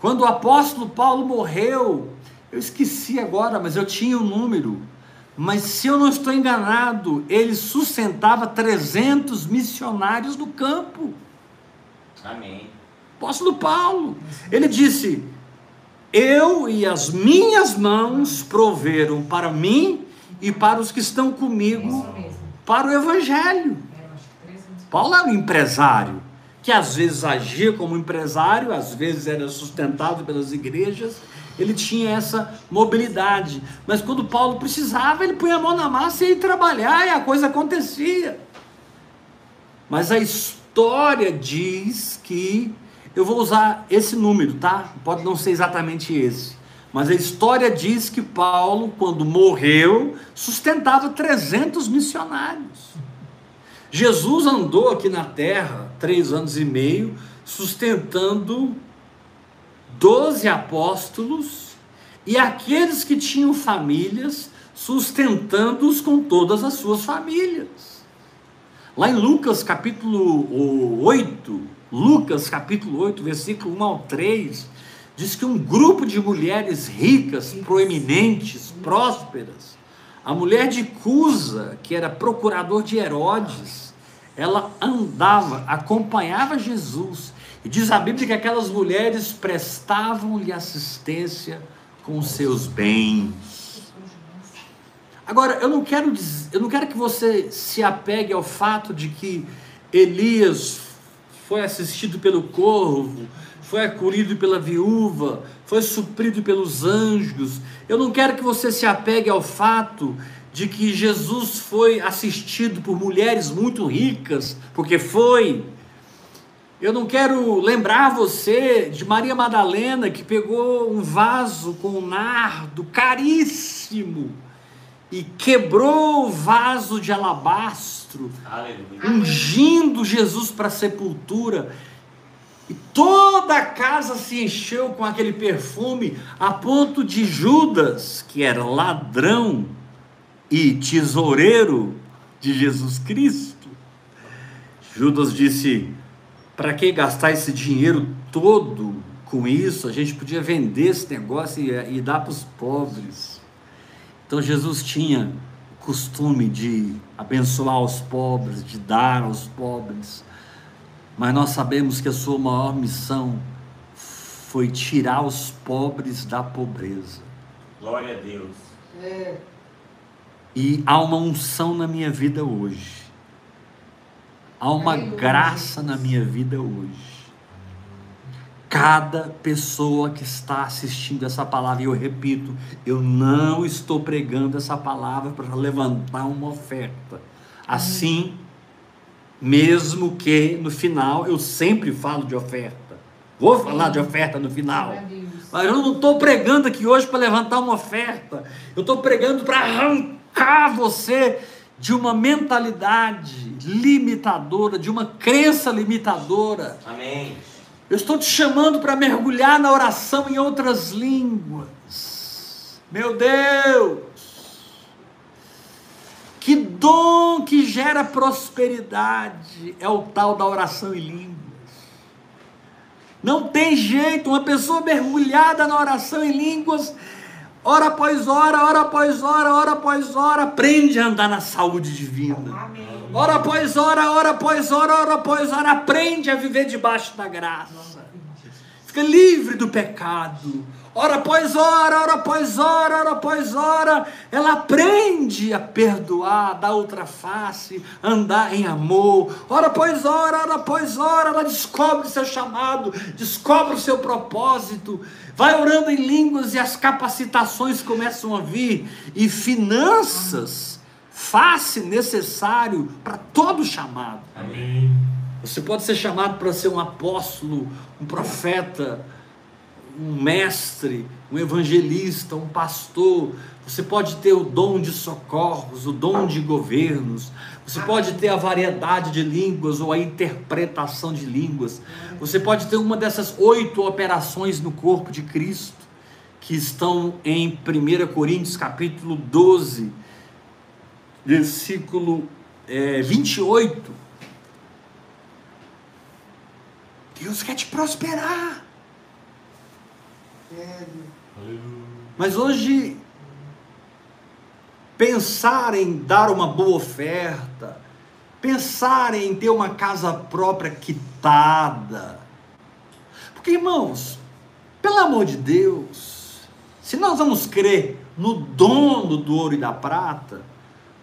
Quando o apóstolo Paulo morreu, eu esqueci agora, mas eu tinha o um número. Mas se eu não estou enganado, ele sustentava 300 missionários no campo. Amém. Apóstolo Paulo, ele disse: Eu e as minhas mãos proveram para mim e para os que estão comigo para o evangelho. Paulo era um empresário que às vezes agia como empresário, às vezes era sustentado pelas igrejas, ele tinha essa mobilidade. Mas quando Paulo precisava, ele punha a mão na massa e ia trabalhar e a coisa acontecia. Mas a história diz que eu vou usar esse número, tá? Pode não ser exatamente esse. Mas a história diz que Paulo, quando morreu, sustentava 300 missionários. Jesus andou aqui na terra três anos e meio, sustentando doze apóstolos e aqueles que tinham famílias, sustentando-os com todas as suas famílias. Lá em Lucas capítulo 8, Lucas capítulo 8, versículo 1 ao 3, diz que um grupo de mulheres ricas, proeminentes, prósperas, a mulher de Cusa, que era procurador de Herodes, ela andava, acompanhava Jesus. E diz a Bíblia que aquelas mulheres prestavam-lhe assistência com seus bens. Agora, eu não quero dizer, eu não quero que você se apegue ao fato de que Elias foi assistido pelo corvo, foi acolhido pela viúva, foi suprido pelos anjos. Eu não quero que você se apegue ao fato de que Jesus foi assistido por mulheres muito ricas, porque foi. Eu não quero lembrar você de Maria Madalena que pegou um vaso com um nardo caríssimo e quebrou o vaso de alabastro, Aleluia. ungindo Jesus para a sepultura. E toda a casa se encheu com aquele perfume, a ponto de Judas, que era ladrão e tesoureiro de Jesus Cristo, Judas disse: para que gastar esse dinheiro todo com isso? A gente podia vender esse negócio e, e dar para os pobres. Então Jesus tinha o costume de abençoar os pobres, de dar aos pobres mas nós sabemos que a sua maior missão foi tirar os pobres da pobreza. Glória a Deus. É. E há uma unção na minha vida hoje. Há uma graça na minha vida hoje. Cada pessoa que está assistindo essa palavra, e eu repito, eu não estou pregando essa palavra para levantar uma oferta. Assim, mesmo que no final eu sempre falo de oferta. Vou falar de oferta no final. Mas eu não estou pregando aqui hoje para levantar uma oferta. Eu estou pregando para arrancar você de uma mentalidade limitadora, de uma crença limitadora. Amém. Eu estou te chamando para mergulhar na oração em outras línguas. Meu Deus! Que dom que gera prosperidade é o tal da oração em línguas. Não tem jeito, uma pessoa mergulhada na oração em línguas, hora após hora, hora após hora, hora após hora, aprende a andar na saúde divina. Amém. Hora após hora, hora após hora, hora após hora, aprende a viver debaixo da graça. Fica livre do pecado hora após hora, hora após hora, hora após hora, ela aprende a perdoar, dar outra face, andar em amor. Hora após hora, hora após hora, ela descobre o seu chamado, descobre o seu propósito, vai orando em línguas e as capacitações começam a vir, e finanças, face necessário para todo chamado. Amém. Você pode ser chamado para ser um apóstolo, um profeta, um mestre, um evangelista, um pastor. Você pode ter o dom de socorros, o dom de governos. Você pode ter a variedade de línguas ou a interpretação de línguas. Você pode ter uma dessas oito operações no corpo de Cristo que estão em 1 Coríntios capítulo 12, versículo é, 28. Deus quer te prosperar. Mas hoje, pensar em dar uma boa oferta, pensar em ter uma casa própria quitada. Porque, irmãos, pelo amor de Deus, se nós vamos crer no dono do ouro e da prata,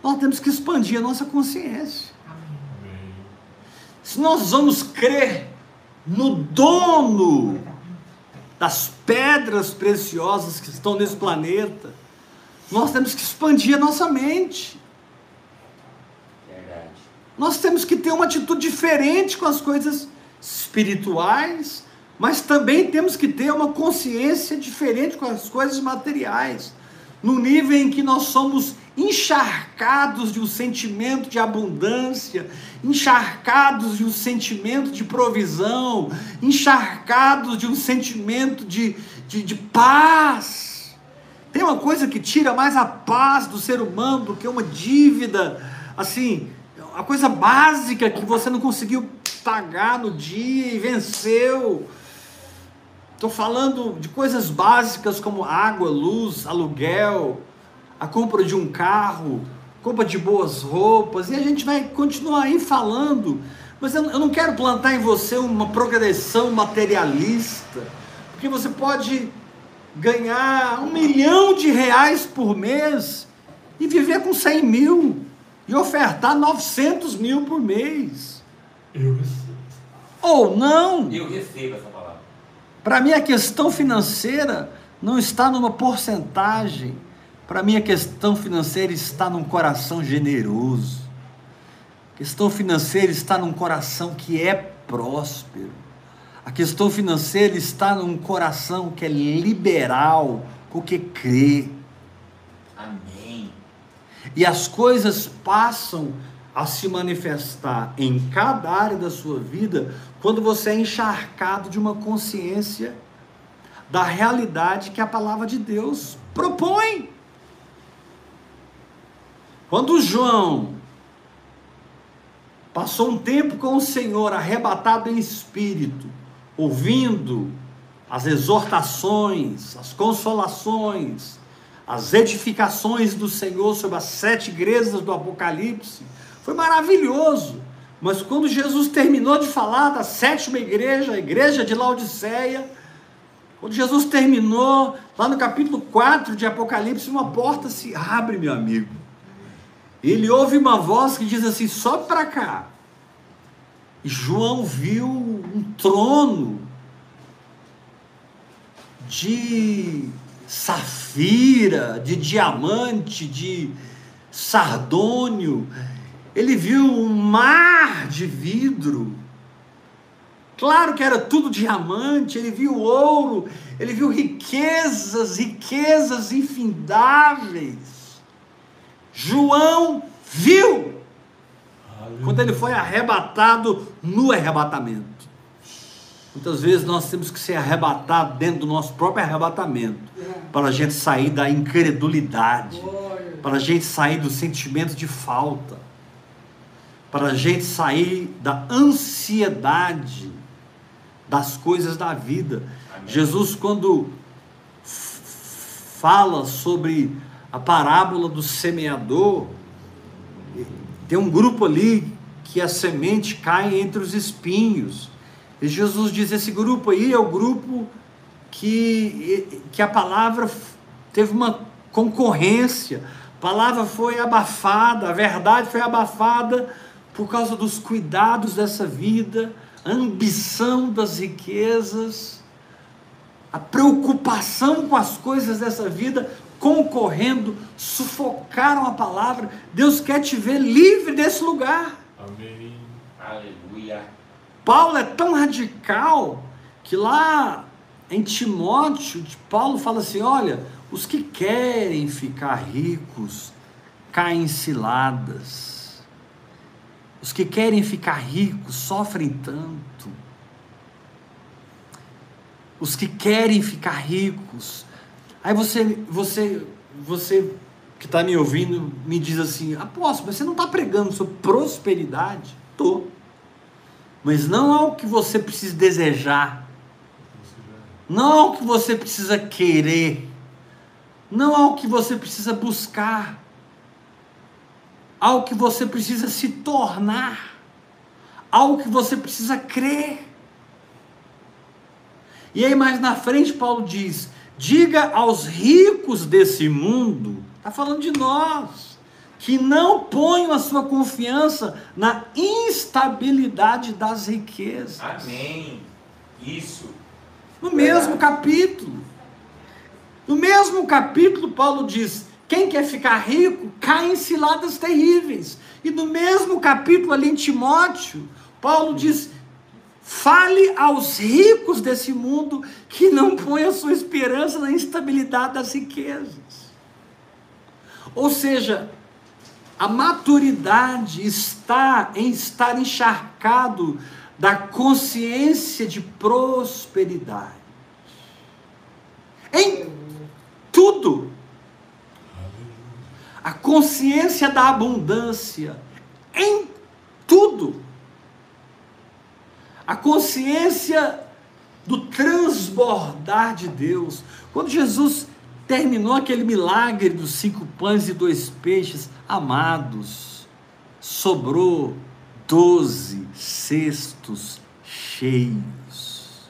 nós temos que expandir a nossa consciência. Se nós vamos crer no dono das pedras preciosas que estão nesse planeta, nós temos que expandir a nossa mente. Nós temos que ter uma atitude diferente com as coisas espirituais, mas também temos que ter uma consciência diferente com as coisas materiais, no nível em que nós somos encharcados de um sentimento de abundância, encharcados de um sentimento de provisão, encharcados de um sentimento de, de, de paz. Tem uma coisa que tira mais a paz do ser humano do que uma dívida, assim, a coisa básica que você não conseguiu pagar no dia e venceu. Estou falando de coisas básicas como água, luz, aluguel, a compra de um carro, compra de boas roupas, e a gente vai continuar aí falando, mas eu, não quero plantar em você uma progressão materialista, porque você pode ganhar um milhão de reais por mês e viver com 100 mil e ofertar 900 mil por mês. Eu recebo. Ou não. Eu recebo essa palavra. Para mim, a questão financeira não está numa porcentagem. Para mim, a questão financeira está num coração generoso. A questão financeira está num coração que é próspero. A questão financeira está num coração que é liberal, porque crê. Amém. E as coisas passam a se manifestar em cada área da sua vida quando você é encharcado de uma consciência da realidade que a palavra de Deus propõe. Quando João passou um tempo com o Senhor, arrebatado em espírito, ouvindo as exortações, as consolações, as edificações do Senhor sobre as sete igrejas do Apocalipse, foi maravilhoso. Mas quando Jesus terminou de falar da sétima igreja, a igreja de Laodiceia, quando Jesus terminou, lá no capítulo 4 de Apocalipse, uma porta se abre, meu amigo. Ele ouve uma voz que diz assim: sobe para cá. E João viu um trono de safira, de diamante, de sardônio. Ele viu um mar de vidro. Claro que era tudo diamante, ele viu ouro, ele viu riquezas, riquezas infindáveis. João viu quando ele foi arrebatado no arrebatamento. Muitas vezes nós temos que ser arrebatados dentro do nosso próprio arrebatamento, para a gente sair da incredulidade, para a gente sair do sentimento de falta, para a gente sair da ansiedade das coisas da vida. Amém. Jesus, quando fala sobre a parábola do semeador, tem um grupo ali que a semente cai entre os espinhos. E Jesus diz: esse grupo aí é o grupo que, que a palavra teve uma concorrência, a palavra foi abafada, a verdade foi abafada por causa dos cuidados dessa vida, a ambição das riquezas, a preocupação com as coisas dessa vida, concorrendo, sufocaram a palavra. Deus quer te ver livre desse lugar. Amém. Aleluia. Paulo é tão radical que lá em Timóteo, Paulo fala assim: olha, os que querem ficar ricos caem em ciladas. Os que querem ficar ricos sofrem tanto. Os que querem ficar ricos. Aí você, você, você que está me ouvindo me diz assim: apóstolo, mas você não está pregando sobre prosperidade? Estou. Mas não é o que você precisa desejar. Não é o que você precisa querer. Não é o que você precisa buscar. Algo que você precisa se tornar. Algo que você precisa crer. E aí, mais na frente, Paulo diz: diga aos ricos desse mundo, está falando de nós, que não ponham a sua confiança na instabilidade das riquezas. Amém. Isso. No mesmo capítulo. No mesmo capítulo, Paulo diz: quem quer ficar rico cai em ciladas terríveis. E no mesmo capítulo, ali em Timóteo, Paulo diz: fale aos ricos desse mundo que não põem a sua esperança na instabilidade das riquezas. Ou seja, a maturidade está em estar encharcado da consciência de prosperidade. Em tudo. A consciência da abundância em tudo. A consciência do transbordar de Deus. Quando Jesus terminou aquele milagre dos cinco pães e dois peixes, amados, sobrou doze cestos cheios.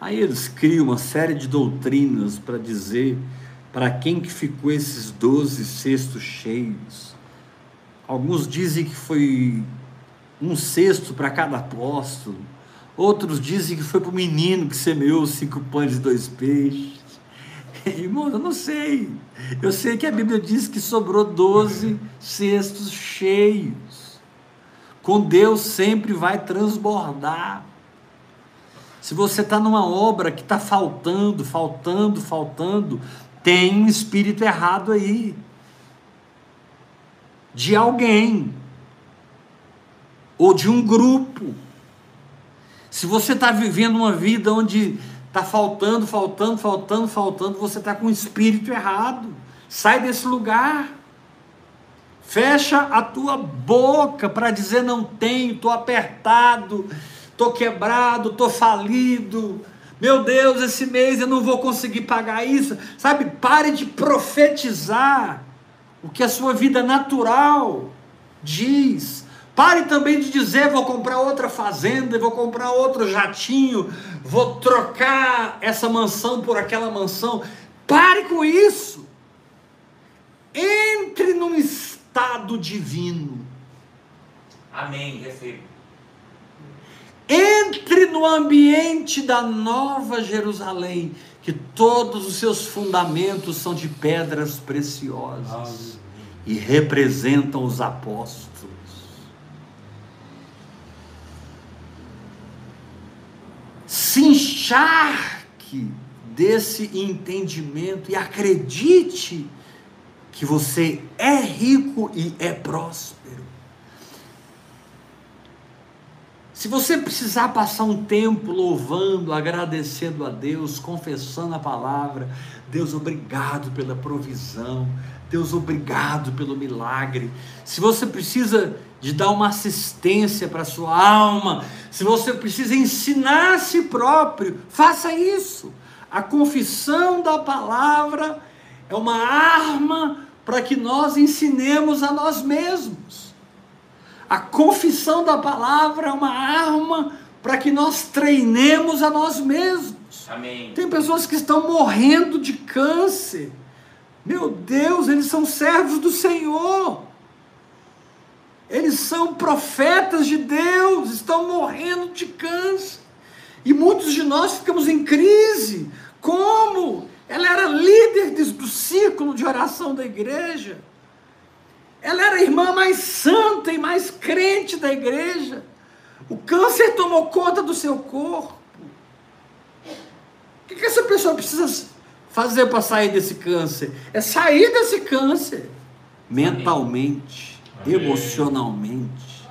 Aí eles criam uma série de doutrinas para dizer para quem que ficou esses doze cestos cheios. Alguns dizem que foi um cesto para cada apóstolo. Outros dizem que foi para o menino que semeou cinco pães e dois peixes. Irmão, eu não sei. Eu sei que a Bíblia diz que sobrou doze cestos cheios. Com Deus sempre vai transbordar. Se você está numa obra que está faltando, faltando, faltando, tem um espírito errado aí. De alguém. Ou de um grupo. Se você está vivendo uma vida onde está faltando, faltando, faltando, faltando, você está com o espírito errado. Sai desse lugar. Fecha a tua boca para dizer não tenho, estou apertado, estou quebrado, estou falido. Meu Deus, esse mês eu não vou conseguir pagar isso. Sabe, pare de profetizar o que a sua vida natural diz. Pare também de dizer: vou comprar outra fazenda, vou comprar outro jatinho, vou trocar essa mansão por aquela mansão. Pare com isso. Entre num estado divino. Amém. Recebo. Entre no ambiente da nova Jerusalém, que todos os seus fundamentos são de pedras preciosas e representam os apóstolos. Se encharque desse entendimento e acredite que você é rico e é próspero. Se você precisar passar um tempo louvando, agradecendo a Deus, confessando a palavra, Deus, obrigado pela provisão, Deus, obrigado pelo milagre. Se você precisa de dar uma assistência para a sua alma, se você precisa ensinar a si próprio, faça isso. A confissão da palavra é uma arma para que nós ensinemos a nós mesmos. A confissão da palavra é uma arma para que nós treinemos a nós mesmos. Amém. Tem pessoas que estão morrendo de câncer. Meu Deus, eles são servos do Senhor. Eles são profetas de Deus, estão morrendo de câncer. E muitos de nós ficamos em crise. Como? Ela era líder do círculo de oração da igreja. Ela era a irmã mais santa e mais crente da igreja. O câncer tomou conta do seu corpo. O que, essa pessoa precisa fazer para sair desse câncer? É sair desse câncer mentalmente. Emocionalmente.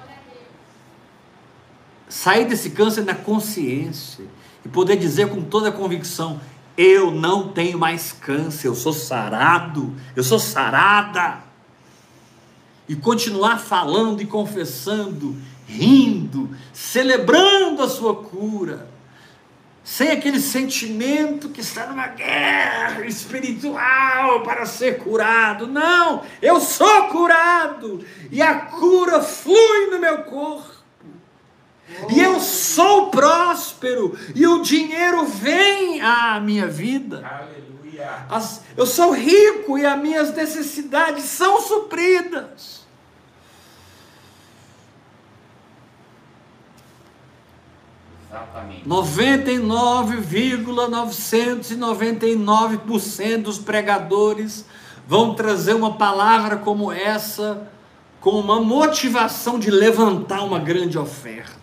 Sair desse câncer na consciência e poder dizer com toda a convicção: eu não tenho mais câncer, eu sou sarado, eu sou sarada. E continuar falando e confessando, rindo, celebrando a sua cura, sem aquele sentimento que está numa guerra espiritual para ser curado. Não, eu sou curado e a cura flui no meu corpo. E eu sou próspero, e o dinheiro vem à minha vida. Aleluia. As- eu sou rico e as minhas necessidades são supridas. Exatamente. 99,999% dos pregadores vão trazer uma palavra como essa, com uma motivação de levantar uma grande oferta.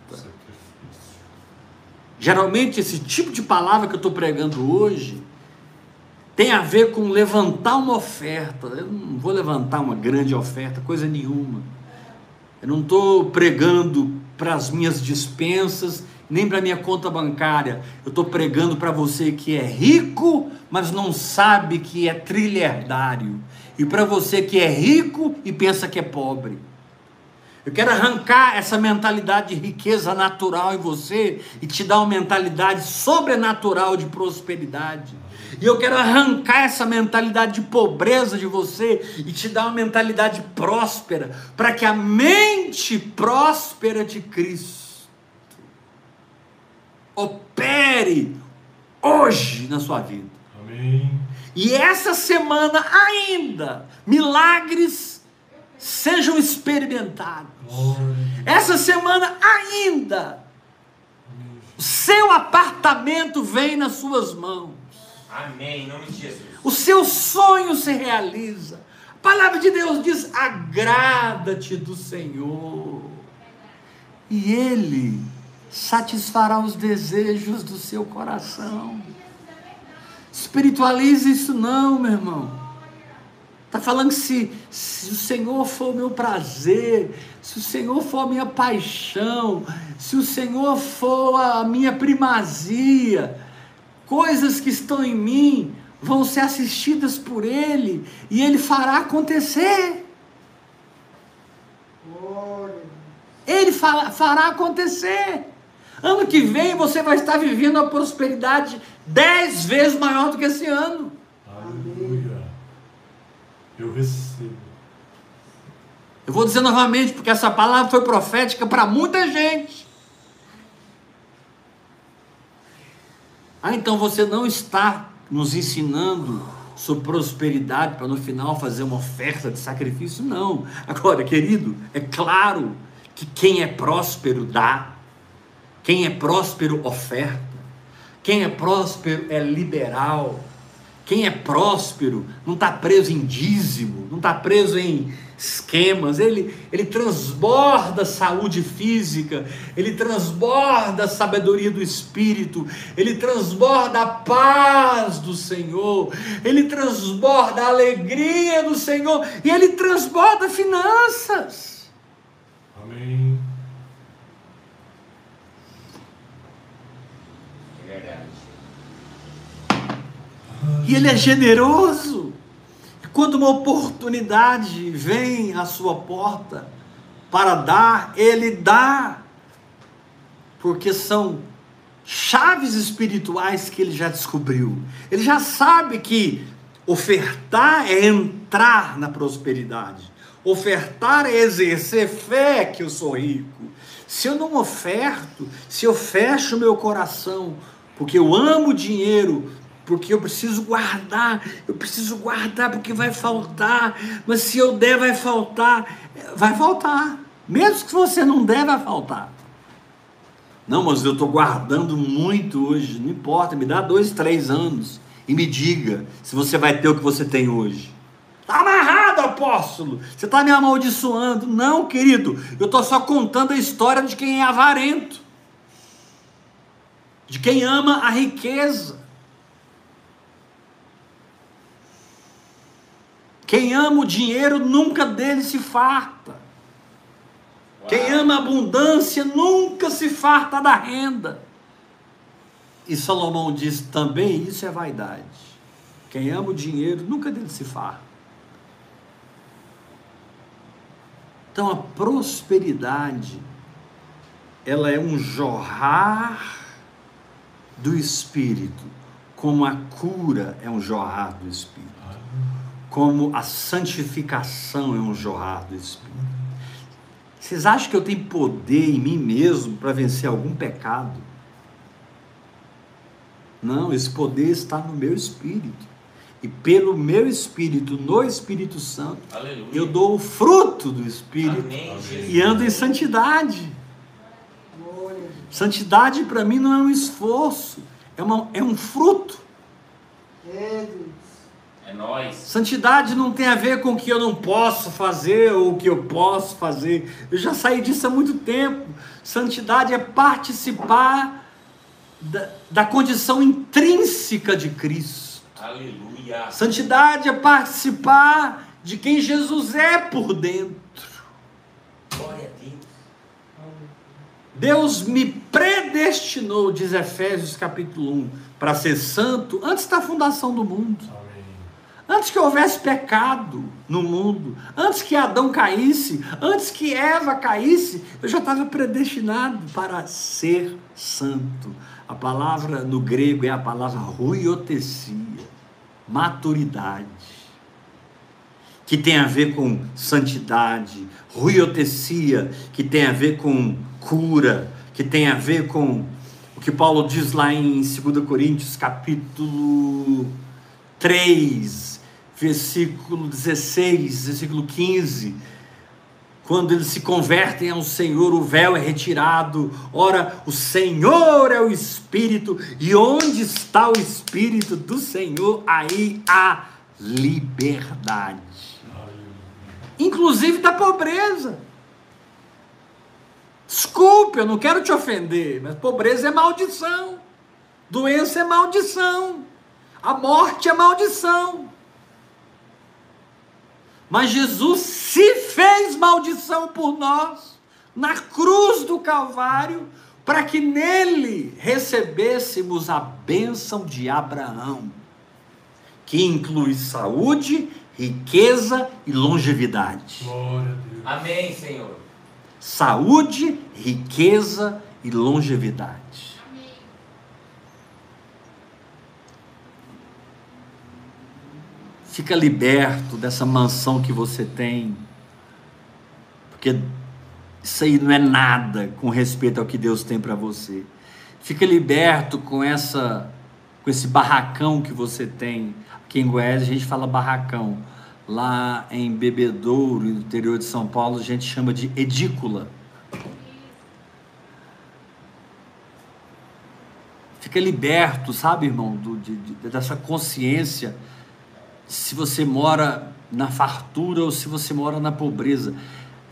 Geralmente, esse tipo de palavra que eu estou pregando hoje tem a ver com levantar uma oferta. Eu não vou levantar uma grande oferta, coisa nenhuma. Eu não estou pregando para as minhas dispensas, nem para minha conta bancária. Eu estou pregando para você que é rico, mas não sabe que é trilhardário. E para você que é rico e pensa que é pobre. Eu quero arrancar essa mentalidade de riqueza natural em você e te dar uma mentalidade sobrenatural de prosperidade. E eu quero arrancar essa mentalidade de pobreza de você e te dar uma mentalidade próspera, para que a mente próspera de Cristo opere hoje na sua vida. Amém. E essa semana ainda, milagres sejam experimentados. Glória. Essa semana ainda, o seu apartamento vem nas suas mãos. Amém. Em nome de Jesus. O seu sonho se realiza. A palavra de Deus diz: agrada-te do Senhor, e Ele satisfará os desejos do seu coração. Espiritualize isso, não, meu irmão. Está falando que se, se o Senhor for o meu prazer, se o Senhor for a minha paixão, se o Senhor for a minha primazia, coisas que estão em mim vão ser assistidas por Ele e Ele fará acontecer. Ele fa- fará acontecer. Ano que vem você vai estar vivendo a prosperidade dez vezes maior do que esse ano. Aleluia. Eu recebo. Eu vou dizer novamente, porque essa palavra foi profética para muita gente. Ah, então você não está nos ensinando sobre prosperidade para no final fazer uma oferta de sacrifício? Não. Agora, querido, é claro que quem é próspero dá, quem é próspero oferta, quem é próspero é liberal, quem é próspero não está preso em dízimo, não está preso em esquemas, ele, ele transborda saúde física, ele transborda sabedoria do Espírito, ele transborda a paz do Senhor, ele transborda a alegria do Senhor e ele transborda finanças. Amém. É verdade. E ele é generoso. E quando uma oportunidade vem à sua porta para dar, ele dá. Porque são chaves espirituais que ele já descobriu. Ele já sabe que ofertar é entrar na prosperidade. Ofertar é exercer fé que eu sou rico. Se eu não oferto, se eu fecho meu coração, porque eu amo dinheiro, porque eu preciso guardar, eu preciso guardar porque vai faltar, mas se eu der vai faltar, vai faltar. Mesmo que você não der, vai faltar. Não, mas eu estou guardando muito hoje, não importa, me dá dois, três anos e me diga se você vai ter o que você tem hoje. Está amarrado apóstolo? Você está me amaldiçoando? Não, querido, eu estou só contando a história de quem é avarento, de quem ama a riqueza. Quem ama o dinheiro nunca dele se farta. Quem ama a abundância nunca se farta da renda. E Salomão diz também: isso é vaidade. Quem ama o dinheiro nunca dele se farta. Então a prosperidade, ela é um jorrar do espírito, como a cura é um jorrar do espírito, como a santificação é um jorrar do espírito. Vocês acham que eu tenho poder em mim mesmo para vencer algum pecado? Não, esse poder está no meu espírito. E pelo meu espírito, no Espírito Santo, Aleluia. eu dou o fruto do espírito Amém, e ando em santidade. Glória. Santidade para mim não é um esforço, é, uma, é um fruto. É, Deus. É nós. Santidade não tem a ver com o que eu não posso fazer ou o que eu posso fazer. Eu já saí disso há muito tempo. Santidade é participar da, da condição intrínseca de Cristo. Aleluia. Santidade é participar de quem Jesus é por dentro. Glória a Deus. Deus me predestinou, diz Efésios capítulo 1, para ser santo antes da fundação do mundo. Antes que houvesse pecado no mundo, antes que Adão caísse, antes que Eva caísse, eu já estava predestinado para ser santo. A palavra no grego é a palavra ruiotesia, maturidade, que tem a ver com santidade, ruiotesia, que tem a ver com cura, que tem a ver com o que Paulo diz lá em 2 Coríntios, capítulo 3, versículo 16, versículo 15. Quando eles se convertem ao Senhor, o véu é retirado. Ora, o Senhor é o Espírito, e onde está o Espírito do Senhor, aí há liberdade inclusive da pobreza. Desculpe, eu não quero te ofender, mas pobreza é maldição, doença é maldição, a morte é maldição. Mas Jesus se fez maldição por nós na cruz do Calvário, para que nele recebêssemos a bênção de Abraão, que inclui saúde, riqueza e longevidade. Glória a Deus. Amém, Senhor. Saúde, riqueza e longevidade. Fica liberto dessa mansão que você tem, porque isso aí não é nada com respeito ao que Deus tem para você. Fica liberto com essa, com esse barracão que você tem. Aqui em Goiás a gente fala barracão. Lá em Bebedouro, no interior de São Paulo, a gente chama de edícula. Fica liberto, sabe, irmão, do, de, de, dessa consciência. Se você mora na fartura ou se você mora na pobreza.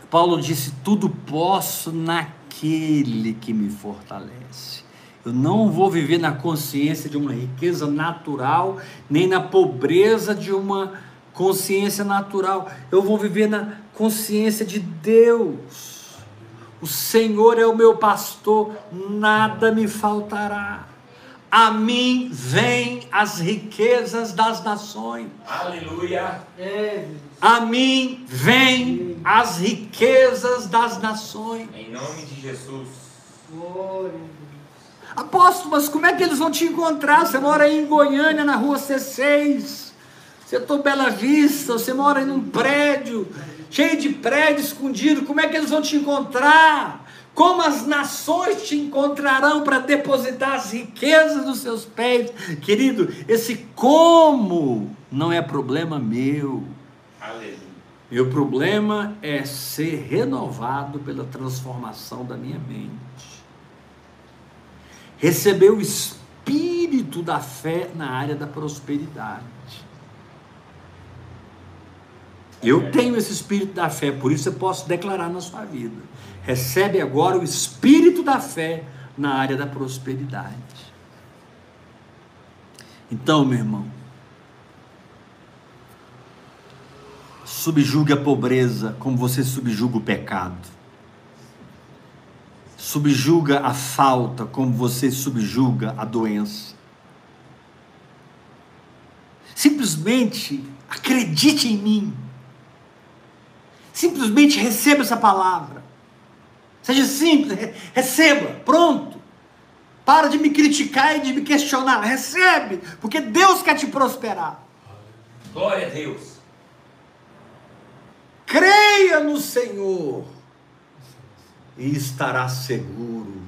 Paulo disse: Tudo posso naquele que me fortalece. Eu não vou viver na consciência de uma riqueza natural, nem na pobreza de uma consciência natural. Eu vou viver na consciência de Deus. O Senhor é o meu pastor, nada me faltará. A mim vêm as riquezas das nações. Aleluia. É. A mim vêm as riquezas das nações. Em nome de Jesus. Glória a Deus. Apóstolo, mas como é que eles vão te encontrar? Você mora aí em Goiânia, na rua C6, setor Bela Vista, você mora em um prédio, cheio de prédio escondido, como é que eles vão te encontrar? Como as nações te encontrarão para depositar as riquezas dos seus pés? Querido, esse como não é problema meu. Aleluia. Meu problema é ser renovado pela transformação da minha mente. Receber o espírito da fé na área da prosperidade. Eu tenho esse espírito da fé, por isso eu posso declarar na sua vida. Recebe agora o espírito da fé na área da prosperidade. Então, meu irmão, subjugue a pobreza como você subjuga o pecado. Subjuga a falta como você subjuga a doença. Simplesmente acredite em mim. Simplesmente receba essa palavra. Seja simples, re- receba, pronto. Para de me criticar e de me questionar. Recebe, porque Deus quer te prosperar. Glória a Deus. Creia no Senhor e estará seguro.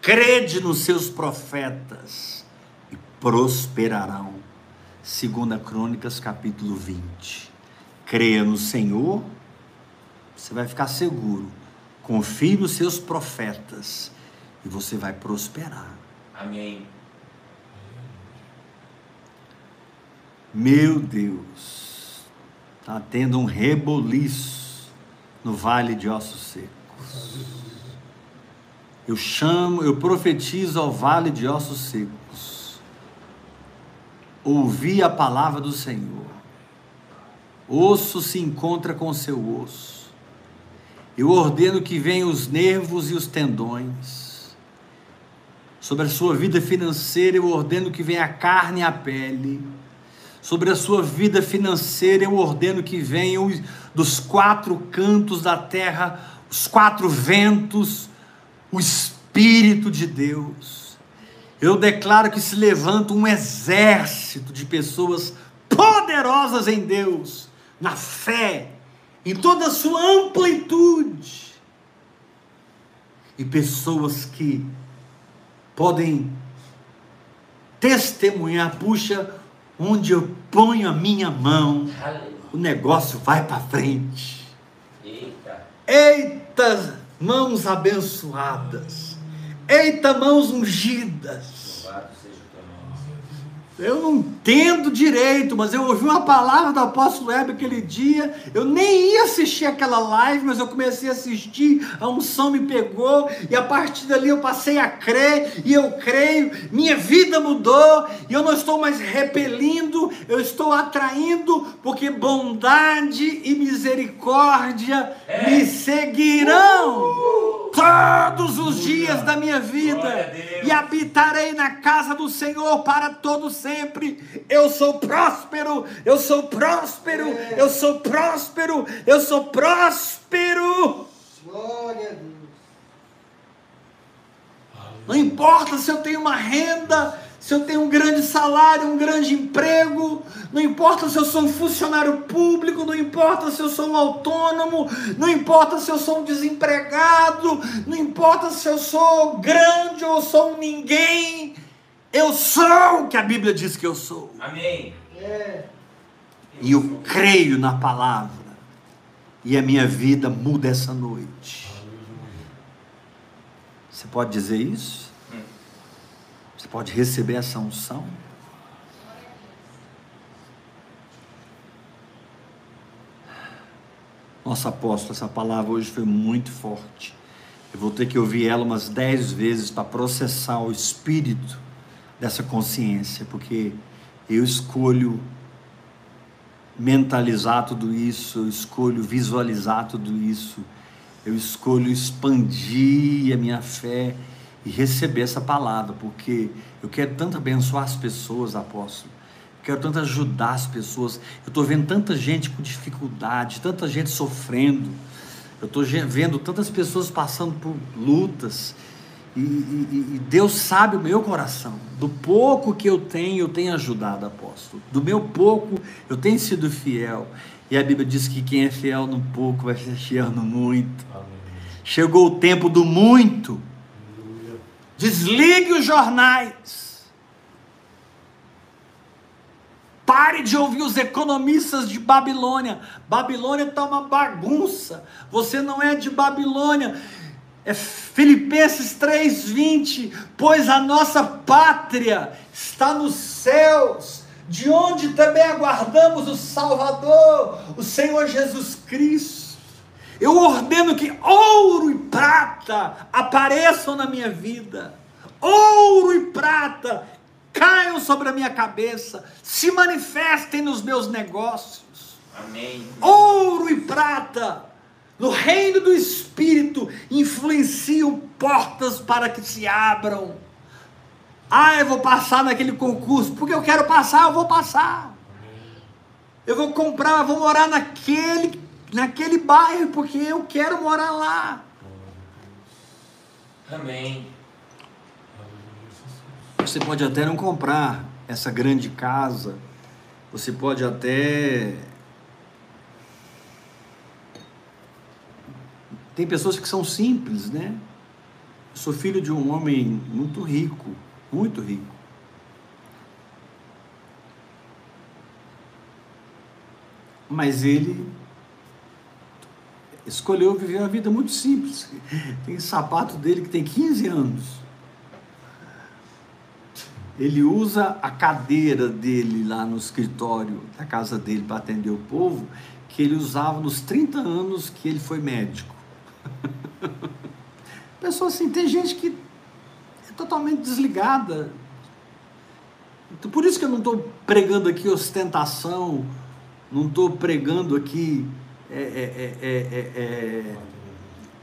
Crede nos seus profetas e prosperarão. Segunda Crônicas, capítulo 20. Creia no Senhor, você vai ficar seguro. Confie nos seus profetas e você vai prosperar. Amém. Meu Deus, está tendo um reboliço no vale de ossos secos. Eu chamo, eu profetizo ao vale de ossos secos. Ouvi a palavra do Senhor. Osso se encontra com seu osso. Eu ordeno que venham os nervos e os tendões. Sobre a sua vida financeira, eu ordeno que venha a carne e a pele sobre a sua vida financeira, eu ordeno que venham dos quatro cantos da terra, os quatro ventos, o Espírito de Deus. Eu declaro que se levanta um exército de pessoas poderosas em Deus, na fé, em toda a sua amplitude, e pessoas que podem testemunhar, puxa, onde eu ponho a minha mão, o negócio vai para frente. Eita. Eita, mãos abençoadas. Eita, mãos ungidas. Louvado seja o teu nome. Eu não entendo direito, mas eu ouvi uma palavra do apóstolo Heber aquele dia. Eu nem ia assistir aquela live, mas eu comecei a assistir. A unção me pegou e a partir dali eu passei a crer e eu creio. Minha vida mudou e eu não estou mais repelindo, eu estou atraindo, porque bondade e misericórdia me seguirão todos os dias da minha vida e habitarei na casa do Senhor para todo sempre. Eu sou próspero, eu sou próspero, eu sou próspero, eu sou próspero. Glória a Deus. Não importa se eu tenho uma renda, se eu tenho um grande salário, um grande emprego, não importa se eu sou um funcionário público, não importa se eu sou um autônomo, não importa se eu sou um desempregado, não importa se eu sou grande ou sou um ninguém, eu sou o que a Bíblia diz que eu sou. Amém. É. E eu creio na palavra, e a minha vida muda essa noite. Você pode dizer isso? Você pode receber essa unção? Nossa apóstolo, essa palavra hoje foi muito forte. Eu vou ter que ouvir ela umas dez vezes para processar o espírito dessa consciência, porque eu escolho mentalizar tudo isso, eu escolho visualizar tudo isso, eu escolho expandir a minha fé e receber essa palavra, porque eu quero tanto abençoar as pessoas, apóstolo. Quero tanto ajudar as pessoas. Eu estou vendo tanta gente com dificuldade, tanta gente sofrendo. Eu estou vendo tantas pessoas passando por lutas. E, e- e Deus sabe o meu coração. Do pouco que eu tenho, eu tenho ajudado, apóstolo. Do meu pouco, eu tenho sido fiel. E a Bíblia diz que quem é fiel no pouco vai ser fiel no muito. Amém. Chegou o tempo do muito. Desligue os jornais. Pare de ouvir os economistas de Babilônia. Babilônia está uma bagunça. Você não é de Babilônia. É Filipenses 3:20, pois a nossa pátria está nos céus, de onde também aguardamos o Salvador, o Senhor Jesus Cristo. Eu ordeno que ouro e prata apareçam na minha vida, ouro e prata caiam sobre a minha cabeça, se manifestem nos meus negócios. Amém. Ouro e prata, no reino do Espírito, influenciam portas para que se abram. Ah, eu vou passar naquele concurso, porque eu quero passar, eu vou passar. Eu vou comprar, vou morar naquele, naquele bairro, porque eu quero morar lá. Amém. Você pode até não comprar essa grande casa, você pode até. Tem pessoas que são simples, né? Eu sou filho de um homem muito rico, muito rico. Mas ele escolheu viver uma vida muito simples. Tem sapato dele que tem 15 anos. Ele usa a cadeira dele lá no escritório da casa dele para atender o povo, que ele usava nos 30 anos que ele foi médico. Pessoa assim, tem gente que é totalmente desligada. Então, por isso que eu não estou pregando aqui ostentação, não estou pregando aqui é, é, é, é, é,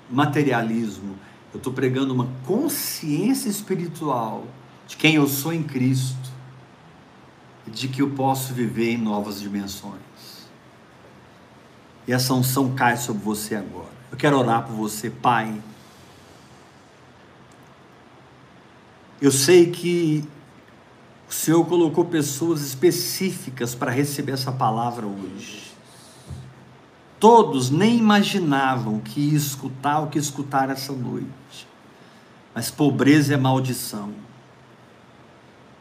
materialismo. Eu estou pregando uma consciência espiritual de quem eu sou em Cristo, e de que eu posso viver em novas dimensões. E essa unção cai sobre você agora. Eu quero orar por você, Pai. Eu sei que o Senhor colocou pessoas específicas para receber essa palavra hoje. Todos nem imaginavam que ia escutar o que escutaram essa noite. Mas pobreza é maldição.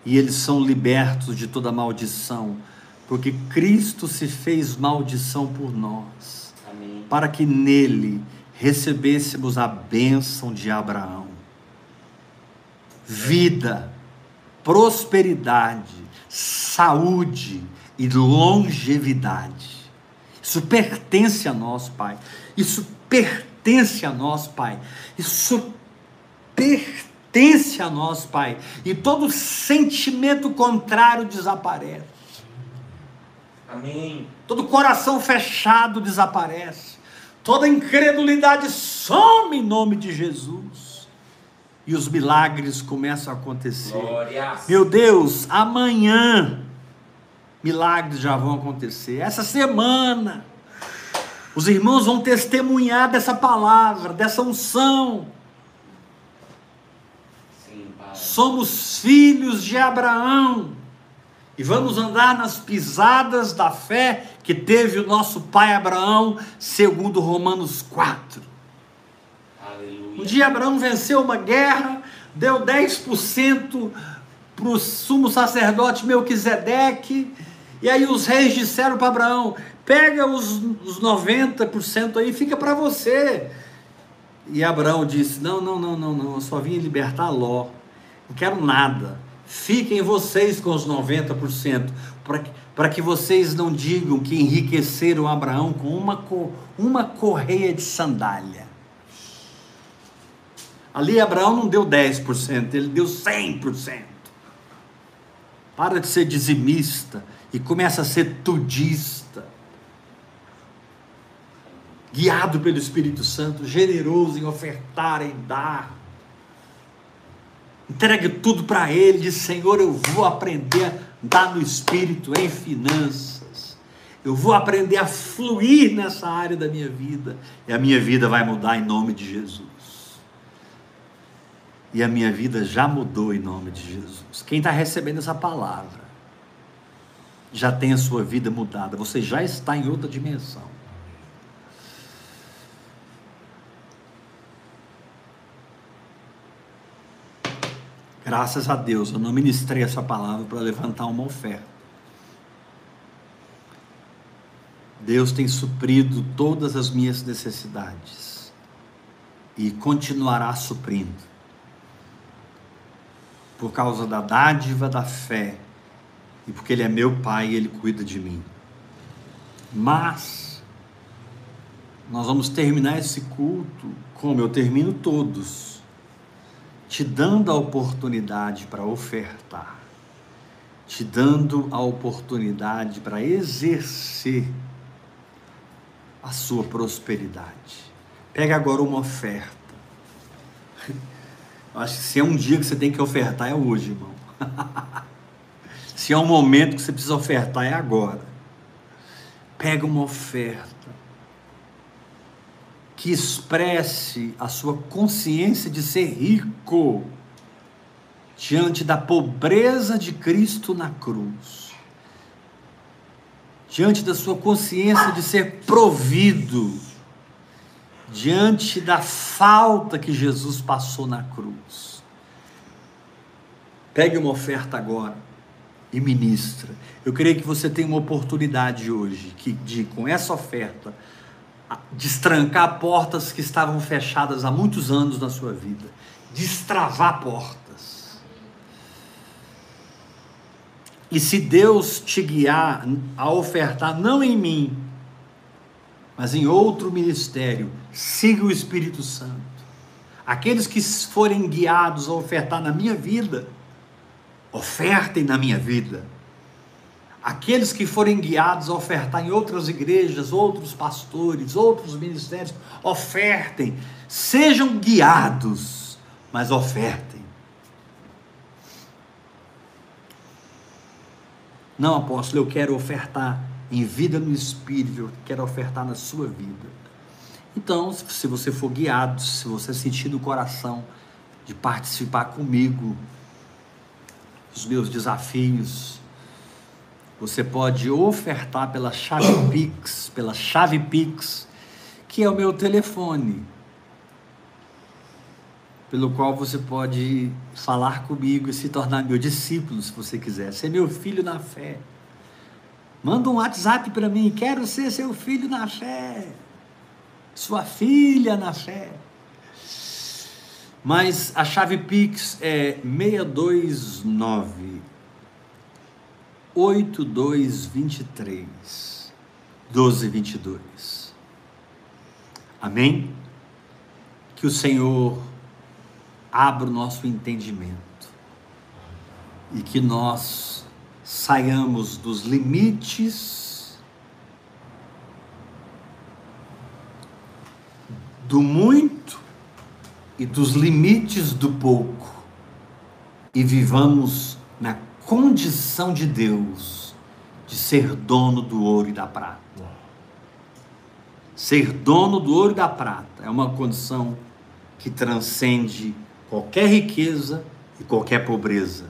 E eles são libertos de toda maldição, porque Cristo se fez maldição por nós. Para que nele recebêssemos a bênção de Abraão. Vida, prosperidade, saúde e longevidade. Isso pertence a nós, Pai. Isso pertence a nós, Pai. Isso pertence a nós, Pai. E todo sentimento contrário desaparece. Amém. Todo coração fechado desaparece. Toda incredulidade some em nome de Jesus. E os milagres começam a acontecer. Glória. Meu Deus, amanhã milagres já vão acontecer. Essa semana os irmãos vão testemunhar dessa palavra, dessa unção. Sim. Somos filhos de Abraão e vamos andar nas pisadas da fé que teve o nosso pai Abraão, segundo Romanos 4. Aleluia. Um dia Abraão venceu uma guerra, deu 10% para o sumo sacerdote Melquisedeque, e aí os reis disseram para Abraão: pega os, os 90% aí, fica para você. E Abraão disse: não, não, não, não, não, eu só vim libertar Ló, não quero nada. Fiquem vocês com os 90%, para que, vocês não digam que enriqueceram Abraão com uma, uma correia de sandália. Ali Abraão não deu 10%, ele deu 100%. Para de ser dizimista e começa a ser tudista. Guiado pelo Espírito Santo, generoso em ofertar, em dar. Entregue tudo para Ele, diz: Senhor, eu vou aprender a dar no Espírito, em finanças. Eu vou aprender a fluir nessa área da minha vida. E a minha vida vai mudar em nome de Jesus. E a minha vida já mudou em nome de Jesus. Quem está recebendo essa palavra já tem a sua vida mudada. Você já está em outra dimensão. Graças a Deus, eu não ministrei essa palavra para levantar uma oferta. Deus tem suprido todas as minhas necessidades e continuará suprindo por causa da dádiva da fé e porque Ele é meu Pai e Ele cuida de mim. Mas, nós vamos terminar esse culto como eu termino todos, te dando a oportunidade para ofertar, te dando a oportunidade para exercer a sua prosperidade. Pega agora uma oferta. Eu acho que se é um dia que você tem que ofertar, é hoje, irmão. se é um momento que você precisa ofertar, é agora. Pega uma oferta que expresse a sua consciência de ser rico diante da pobreza de Cristo na cruz, diante da sua consciência de ser provido, diante da falta que Jesus passou na cruz. Pegue uma oferta agora e ministra. Eu creio que você tem uma oportunidade hoje que de com essa oferta destrancar portas que estavam fechadas há muitos anos na sua vida, destravar portas. E se Deus te guiar a ofertar, não em mim, mas em outro ministério, siga o Espírito Santo. Aqueles que forem guiados a ofertar na minha vida, ofertem na minha vida aqueles que forem guiados a ofertar em outras igrejas, outros pastores, outros ministérios, ofertem, sejam guiados, mas ofertem. Não, apóstolo, eu quero ofertar em vida no Espírito, eu quero ofertar na sua vida. Então, se você for guiado, se você sentir no coração de participar comigo dos meus desafios, você pode ofertar pela chave Pix, pela chave Pix, que é o meu telefone, pelo qual você pode falar comigo e se tornar meu discípulo, se você quiser, ser meu filho na fé. Manda um WhatsApp para mim, quero ser seu filho na fé, sua filha na fé. Mas a chave Pix é 629 8223 1222. Amém? Que o Senhor abra o nosso entendimento e que nós saiamos dos limites do muito e dos limites do pouco e vivamos na condição de Deus de ser dono do ouro e da prata. Ser dono do ouro e da prata é uma condição que transcende qualquer riqueza e qualquer pobreza.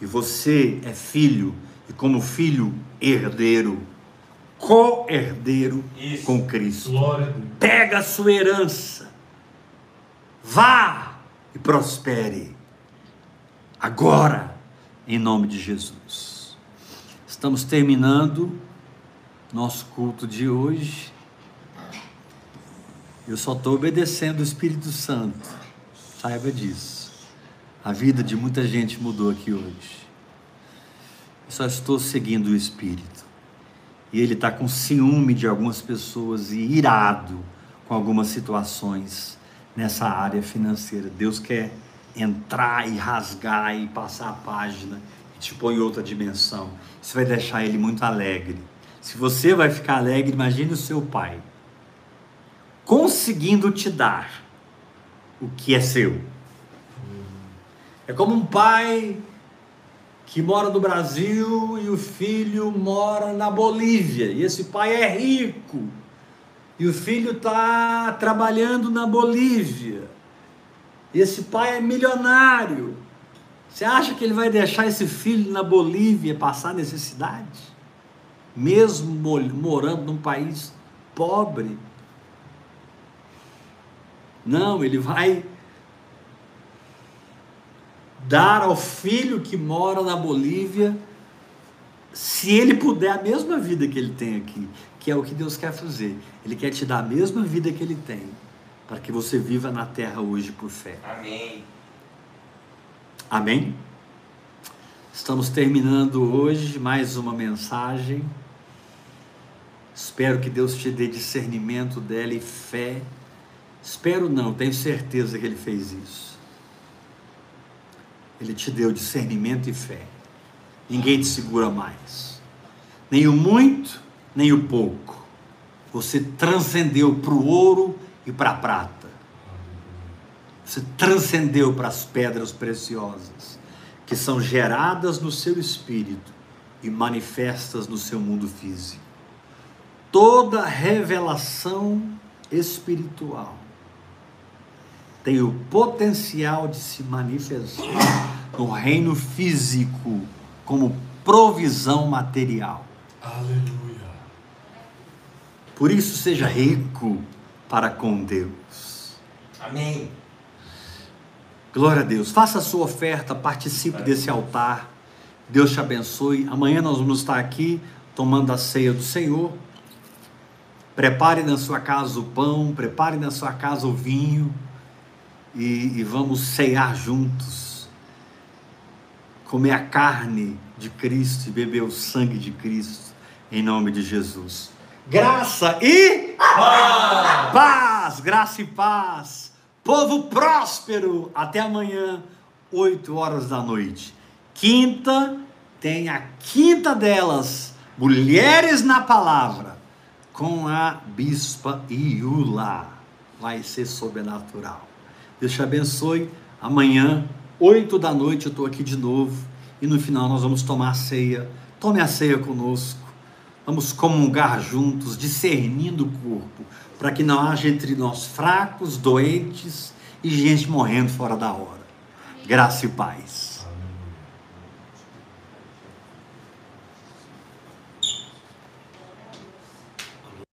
E você é filho, e como filho, herdeiro, co-herdeiro com Cristo. Glória. Pega a sua herança, vá e prospere. Agora em nome de Jesus. Estamos terminando nosso culto de hoje. Eu só estou obedecendo o Espírito Santo, saiba disso. A vida de muita gente mudou aqui hoje. Eu só estou seguindo o Espírito. E ele está com ciúme de algumas pessoas e irado com algumas situações nessa área financeira. Deus quer entrar e rasgar e passar a página e te pôr em outra dimensão. Isso vai deixar ele muito alegre. Se você vai ficar alegre, imagine o seu pai conseguindo te dar o que é seu. É como um pai que mora no Brasil e o filho mora na Bolívia. E esse pai é rico. E o filho está trabalhando na Bolívia. Esse pai é milionário. Você acha que ele vai deixar esse filho na Bolívia passar necessidade? Mesmo morando num país pobre? Não, ele vai dar ao filho que mora na Bolívia, se ele puder, a mesma vida que ele tem aqui, que é o que Deus quer fazer. Ele quer te dar a mesma vida que ele tem para que você viva na terra hoje por fé. Amém. Amém? Estamos terminando hoje mais uma mensagem. Espero que Deus te dê discernimento dela e fé. Espero não, tenho certeza que Ele fez isso. Ele te deu discernimento e fé. Ninguém te segura mais. Nem o muito, nem o pouco. Você transcendeu para o ouro e para a prata. Você transcendeu para as pedras preciosas, que são geradas no seu espírito e manifestas no seu mundo físico. Toda revelação espiritual tem o potencial de se manifestar no reino físico como provisão material. Aleluia. Por isso, seja rico para com Deus. Amém. Glória a Deus. Faça a sua oferta, participe desse altar. Deus te abençoe. Amanhã nós vamos estar aqui tomando a ceia do Senhor. Prepare na sua casa o pão, prepare na sua casa o vinho e, e vamos cear juntos. Comer a carne de Cristo e beber o sangue de Cristo, em nome de Jesus. Graça e paz. paz, graça e paz. Povo próspero, até amanhã, 8 horas da noite. Quinta, tem a quinta delas, Mulheres na Palavra, com a Bispa Iula. Vai ser sobrenatural. Deus te abençoe. Amanhã, 8 da noite, eu estou aqui de novo. E no final nós vamos tomar a ceia. Tome a ceia conosco. Vamos comungar juntos, discernindo o corpo, para que não haja entre nós fracos, doentes e gente morrendo fora da hora. Graça e paz.